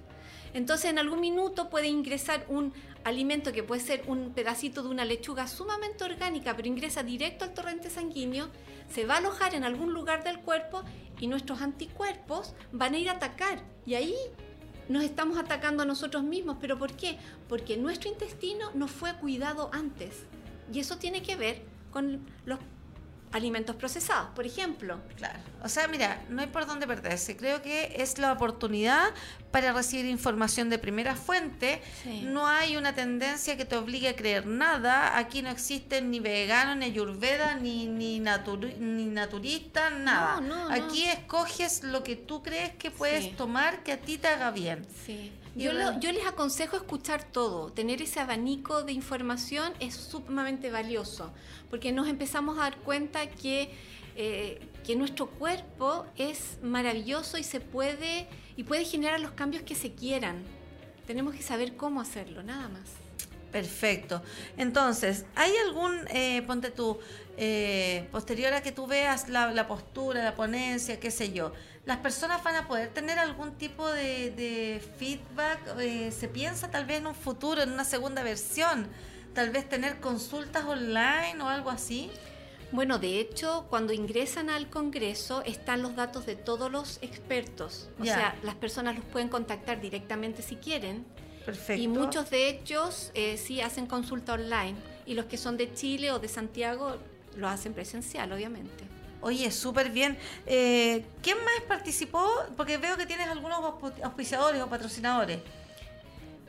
Speaker 3: Entonces en algún minuto puede ingresar un alimento que puede ser un pedacito de una lechuga sumamente orgánica, pero ingresa directo al torrente sanguíneo, se va a alojar en algún lugar del cuerpo y nuestros anticuerpos van a ir a atacar. Y ahí nos estamos atacando a nosotros mismos. ¿Pero por qué? Porque nuestro intestino no fue cuidado antes. Y eso tiene que ver con los alimentos procesados, por ejemplo.
Speaker 2: Claro. O sea, mira, no hay por dónde perderse. Creo que es la oportunidad para recibir información de primera fuente.
Speaker 3: Sí.
Speaker 2: No hay una tendencia que te obligue a creer nada. Aquí no existen ni veganos, ni ayurveda, ni, ni, naturi- ni naturistas, nada.
Speaker 3: No, no,
Speaker 2: Aquí escoges lo que tú crees que puedes
Speaker 3: Sí.
Speaker 2: tomar que a ti te haga bien.
Speaker 3: Sí. Yo, lo- yo les aconsejo escuchar todo, tener ese abanico de información es sumamente valioso, porque nos empezamos a dar cuenta que, eh, que nuestro cuerpo es maravilloso y se puede, y puede generar los cambios que se quieran. Tenemos que saber cómo hacerlo, nada más.
Speaker 2: Perfecto. Entonces, ¿hay algún, eh, ponte tú, eh, posterior a que tú veas la, la postura, la ponencia, qué sé yo, las personas van a poder tener algún tipo de, de feedback? Eh, ¿Se piensa tal vez en un futuro, en una segunda versión? Tal vez tener consultas online o algo así.
Speaker 3: Bueno, de hecho, cuando ingresan al Congreso están los datos de todos los expertos. O sea, las personas los pueden contactar directamente si quieren.
Speaker 2: Perfecto.
Speaker 3: Y muchos de ellos eh, sí hacen consulta online. Y los que son de Chile o de Santiago lo hacen presencial, obviamente.
Speaker 2: Oye, súper bien. Eh, ¿Quién más participó? Porque veo que tienes algunos auspiciadores o patrocinadores.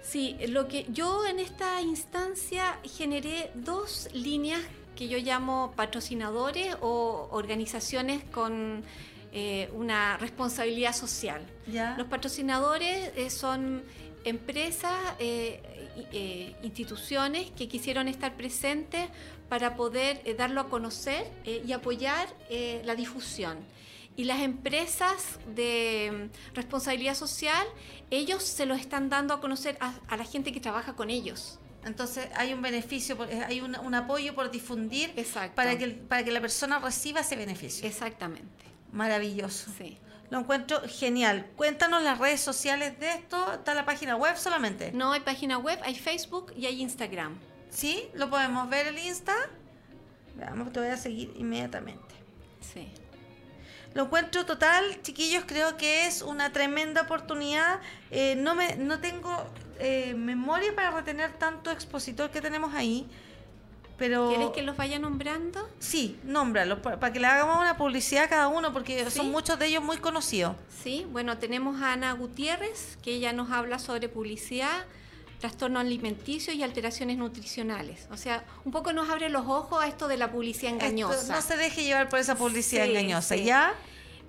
Speaker 3: Sí, lo que yo en esta instancia generé dos líneas que yo llamo patrocinadores o organizaciones con eh, una responsabilidad social.
Speaker 2: ¿Ya?
Speaker 3: Los patrocinadores eh, son empresas, eh, eh, instituciones que quisieron estar presentes para poder eh, darlo a conocer eh, y apoyar la difusión. Y las empresas de mm, responsabilidad social, ellos se lo están dando a conocer a, a la gente que trabaja con ellos.
Speaker 2: Entonces hay un beneficio, hay un, un apoyo por difundir
Speaker 3: Exacto.
Speaker 2: para que, para que la persona reciba ese beneficio.
Speaker 3: Exactamente.
Speaker 2: Maravilloso.
Speaker 3: Sí.
Speaker 2: Lo encuentro genial. Cuéntanos las redes sociales de esto. ¿Está la página web solamente?
Speaker 3: No hay página web, hay Facebook y hay Instagram.
Speaker 2: ¿Sí? ¿Lo podemos ver el Insta? Veamos, te voy a seguir inmediatamente.
Speaker 3: Sí.
Speaker 2: Lo encuentro total, chiquillos, creo que es una tremenda oportunidad. Eh, no, me, no tengo eh, memoria para retener tanto expositor que tenemos ahí. Pero
Speaker 3: ¿Quieres que los vaya nombrando?
Speaker 2: sí, nómbralo, pa- para que le hagamos una publicidad a cada uno, porque
Speaker 3: Sí.
Speaker 2: son muchos de ellos muy conocidos.
Speaker 3: Sí, bueno, tenemos a Ana Gutiérrez, que ella nos habla sobre publicidad, trastornos alimenticios y alteraciones nutricionales. O sea, un poco nos abre los ojos a esto de la publicidad
Speaker 2: Esto,
Speaker 3: engañosa.
Speaker 2: no se deje llevar por esa publicidad
Speaker 3: Sí,
Speaker 2: engañosa,
Speaker 3: sí.
Speaker 2: ¿ya?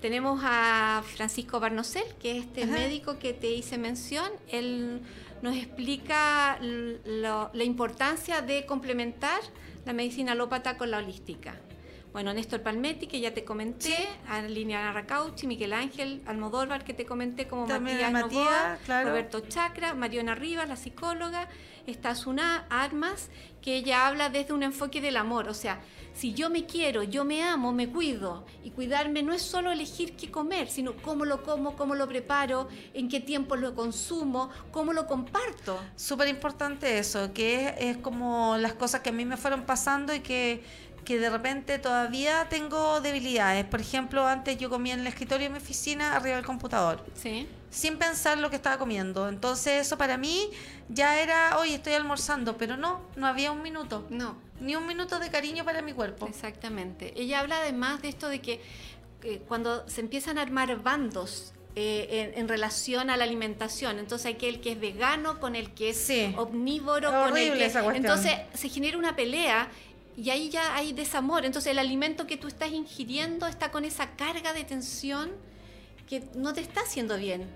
Speaker 3: Tenemos a Francisco Barnosel, que es este
Speaker 2: Ajá.
Speaker 3: médico que te hice mención. Él nos explica lo- la importancia de complementar la medicina alópata con la holística. Bueno, Néstor Palmetti, que ya te comenté, a Liliana Racauchi, Miguel Ángel Almodóvar, que te comenté como
Speaker 2: También
Speaker 3: Matías,
Speaker 2: Matías,
Speaker 3: Novoa,
Speaker 2: claro.
Speaker 3: Roberto Chacra, Mariona Rivas, la psicóloga, está Suna Armas, que ella habla desde un enfoque del amor, o sea, si yo me quiero, yo me amo, me cuido, y cuidarme no es solo elegir qué comer, sino cómo lo como, cómo lo preparo, en qué tiempo lo consumo, cómo lo comparto.
Speaker 2: Súper importante eso, que es, es como las cosas que a mí me fueron pasando y que, que de repente todavía tengo debilidades. Por ejemplo, antes yo comía en el escritorio de mi oficina arriba del computador,
Speaker 3: ¿Sí?
Speaker 2: Sin pensar lo que estaba comiendo. Entonces eso para mí ya era, hoy estoy almorzando, pero no, no había un minuto,
Speaker 3: No,
Speaker 2: ni un minuto de cariño para mi cuerpo.
Speaker 3: Exactamente. Ella habla además de esto de que eh, cuando se empiezan a armar bandos eh, en, en relación a la alimentación, entonces aquel que es vegano con el que es
Speaker 2: Sí.
Speaker 3: omnívoro, con el
Speaker 2: Horrible
Speaker 3: que...
Speaker 2: esa cuestión.
Speaker 3: Entonces se genera una pelea y ahí ya hay desamor. Entonces el alimento que tú estás ingiriendo está con esa carga de tensión que no te está haciendo bien.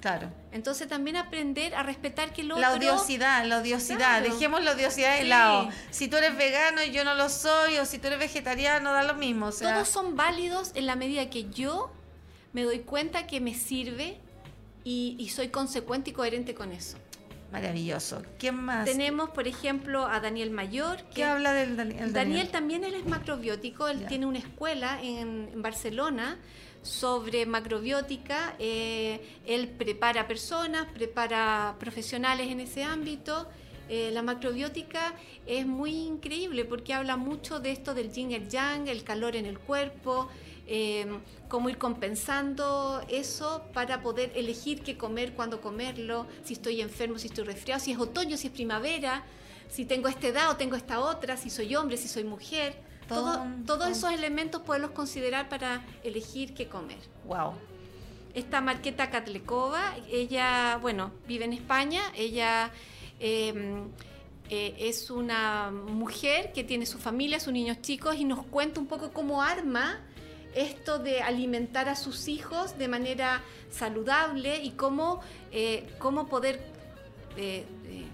Speaker 2: Claro.
Speaker 3: Entonces también aprender a respetar que el otro...
Speaker 2: La odiosidad, la odiosidad.
Speaker 3: Claro.
Speaker 2: Dejemos la odiosidad de
Speaker 3: Sí.
Speaker 2: lado. Si tú eres vegano y yo no lo soy, o si tú eres vegetariano, da lo mismo. O sea,
Speaker 3: Todos son válidos en la medida que yo me doy cuenta que me sirve y, y soy consecuente y coherente con eso.
Speaker 2: maravilloso. ¿Quién más?
Speaker 3: Tenemos, por ejemplo, a Daniel Mayor.
Speaker 2: ¿Qué
Speaker 3: que
Speaker 2: habla del Dani- el
Speaker 3: Daniel,
Speaker 2: Daniel?
Speaker 3: también él es macrobiótico, él
Speaker 2: Ya.
Speaker 3: tiene una escuela en, en Barcelona sobre macrobiótica, eh, él prepara personas, prepara profesionales en ese ámbito. Eh, la macrobiótica es muy increíble porque habla mucho de esto del yin y el yang, el calor en el cuerpo, eh, cómo ir compensando eso para poder elegir qué comer, cuándo comerlo, si estoy enfermo, si estoy resfriado, si es otoño, si es primavera, si tengo esta edad o tengo esta otra, si soy hombre, si soy mujer.
Speaker 2: Todo
Speaker 3: todos esos elementos poderlos considerar para elegir qué comer.
Speaker 2: Wow.
Speaker 3: Esta Marqueta Katlekova, ella, bueno, vive en España, ella eh, eh, es una mujer que tiene su familia, sus niños chicos y nos cuenta un poco cómo arma esto de alimentar a sus hijos de manera saludable y cómo, eh, cómo poder... eh, eh,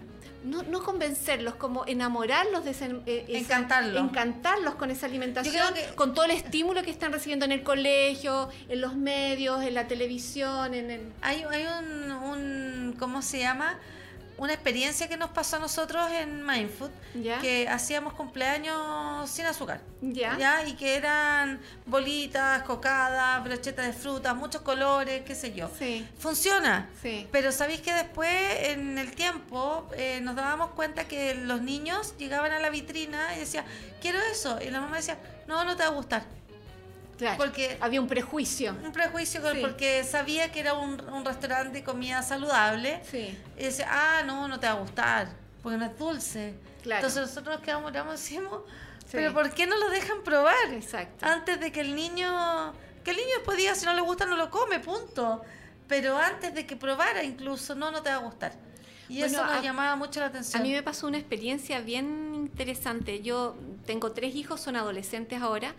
Speaker 3: no, no convencerlos, como enamorarlos de ese, eh,
Speaker 2: Encantarlos.
Speaker 3: encantarlos con esa alimentación,
Speaker 2: que-
Speaker 3: con todo el estímulo que están recibiendo en el colegio, en los medios, en la televisión, en el...
Speaker 2: Hay, hay un, un, ¿cómo se llama? Una experiencia que nos pasó a nosotros en Mindfood,
Speaker 3: ¿Ya?
Speaker 2: que hacíamos cumpleaños sin azúcar.
Speaker 3: ¿Ya?
Speaker 2: Y que eran bolitas, cocadas, brochetas de frutas, muchos colores, qué sé yo.
Speaker 3: Sí,
Speaker 2: Funciona.
Speaker 3: sí.
Speaker 2: Pero sabéis que después, en el tiempo, eh, nos dábamos cuenta que los niños llegaban a la vitrina y decían, quiero eso. Y la mamá decía, no, no te va a gustar.
Speaker 3: Claro,
Speaker 2: Porque-
Speaker 3: había un prejuicio.
Speaker 2: Un prejuicio
Speaker 3: Sí.
Speaker 2: porque sabía que era un, un restaurante de comida saludable.
Speaker 3: Sí,
Speaker 2: Y decía, ah, no, no te va a gustar, porque no es dulce.
Speaker 3: Claro.
Speaker 2: Entonces nosotros nos quedamos decimos,
Speaker 3: Sí.
Speaker 2: pero ¿por qué no lo dejan probar?
Speaker 3: exacto.
Speaker 2: Antes de que el niño, que el niño después diga, si no le gusta, no lo come, punto. Pero antes de que probara incluso, no, no te va a gustar. Y
Speaker 3: Bueno,
Speaker 2: eso nos
Speaker 3: a-
Speaker 2: llamaba mucho la
Speaker 3: A
Speaker 2: atención.
Speaker 3: mí me pasó una experiencia bien interesante. Yo tengo tres hijos, son adolescentes ahora,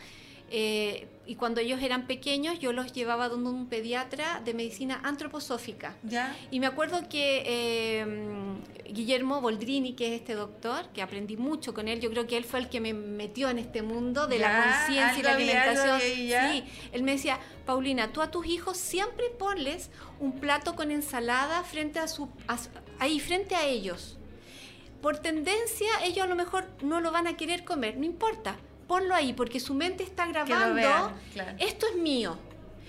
Speaker 3: eh, y cuando ellos eran pequeños yo los llevaba donde un pediatra de medicina antroposófica.
Speaker 2: ¿Ya?
Speaker 3: Y me acuerdo que eh, Guillermo Boldrini, que es este doctor, que aprendí mucho con él, yo creo que él fue el que me metió en este mundo de
Speaker 2: Ya,
Speaker 3: la conciencia y la alimentación. Sí, él me decía, Paulina, tú a tus hijos siempre ponles un plato con ensalada frente a su, a su- ahí frente a ellos. Por tendencia, ellos a lo mejor no lo van a querer comer, no importa, ponlo ahí porque su mente está grabando,
Speaker 2: vean, claro.
Speaker 3: esto es mío.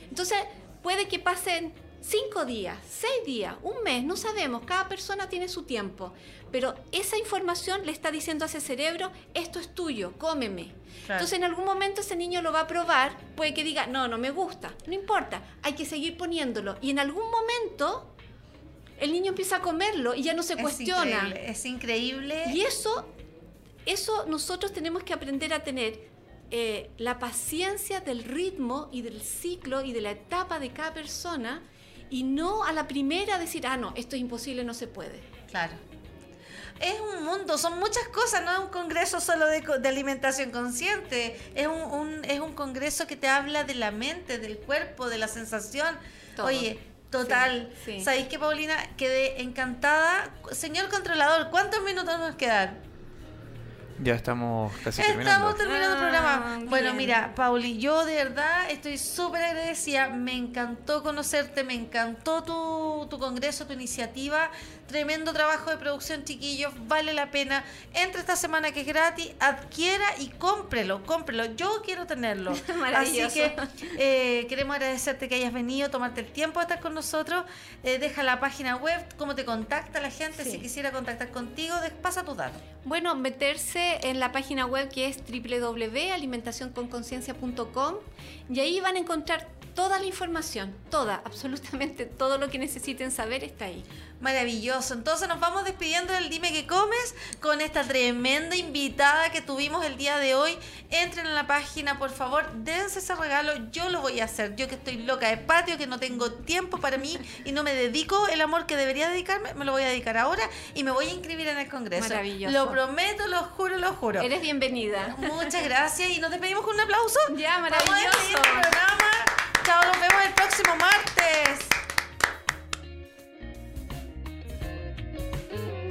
Speaker 3: Entonces, puede que pasen cinco días, seis días, un mes, no sabemos, cada persona tiene su tiempo, pero esa información le está diciendo a ese cerebro, esto es tuyo, cómeme.
Speaker 2: Claro.
Speaker 3: Entonces en algún momento ese niño lo va a probar, puede que diga, no, no me gusta, no importa, hay que seguir poniéndolo. Y en algún momento el niño empieza a comerlo y ya no se
Speaker 2: Es
Speaker 3: cuestiona.
Speaker 2: increíble, Es increíble.
Speaker 3: Y eso, eso nosotros tenemos que aprender a tener eh, la paciencia del ritmo y del ciclo y de la etapa de cada persona y no a la primera decir, ah, no, esto es imposible, no se puede.
Speaker 2: Claro. Es un mundo, son muchas cosas, no es un congreso solo de, alimentación consciente, es un, un- es un congreso que te habla de la mente, del cuerpo, de la sensación.
Speaker 3: Todo.
Speaker 2: Oye, total.
Speaker 3: Sí, sí.
Speaker 2: ¿Sabéis que Paulina? Quedé encantada. Señor controlador, ¿cuántos minutos nos quedan?
Speaker 4: Ya estamos casi
Speaker 2: Estamos
Speaker 4: terminando.
Speaker 2: terminando el
Speaker 3: Ah,
Speaker 2: programa. Bueno,
Speaker 3: bien.
Speaker 2: mira, Pauli, yo de verdad estoy súper agradecida. Me encantó conocerte, me encantó tu, tu congreso, tu iniciativa. Tremendo trabajo de producción, chiquillos. Vale la pena. Entre esta semana que es gratis, adquiera y cómprelo, cómprelo. Yo quiero tenerlo. Así
Speaker 3: Maravilloso.
Speaker 2: que eh, queremos agradecerte que hayas venido, tomarte el tiempo de estar con nosotros. Eh, deja la página web, cómo te contacta la gente.
Speaker 3: Sí.
Speaker 2: Si quisiera contactar contigo, pasa tus datos.
Speaker 3: Bueno, meterse en la página web que es www.alimentacionconconciencia.com y ahí van a encontrar toda la información, toda, absolutamente todo lo que necesiten saber está ahí.
Speaker 2: Maravilloso. Entonces nos vamos despidiendo del Dime que comes con esta tremenda invitada que tuvimos el día de hoy. Entren en la página, por favor, dense ese regalo. Yo lo voy a hacer. Yo que estoy loca de patio, que no tengo tiempo para mí y no me dedico el amor que debería dedicarme, me lo voy a dedicar ahora y me voy a inscribir en el Congreso.
Speaker 3: Maravilloso.
Speaker 2: Lo prometo, lo juro, lo juro.
Speaker 3: Eres bienvenida.
Speaker 2: Muchas gracias y nos despedimos con un aplauso.
Speaker 3: Ya,
Speaker 2: Vamos a
Speaker 3: maravilloso.
Speaker 2: el programa. Chao, nos vemos el próximo martes.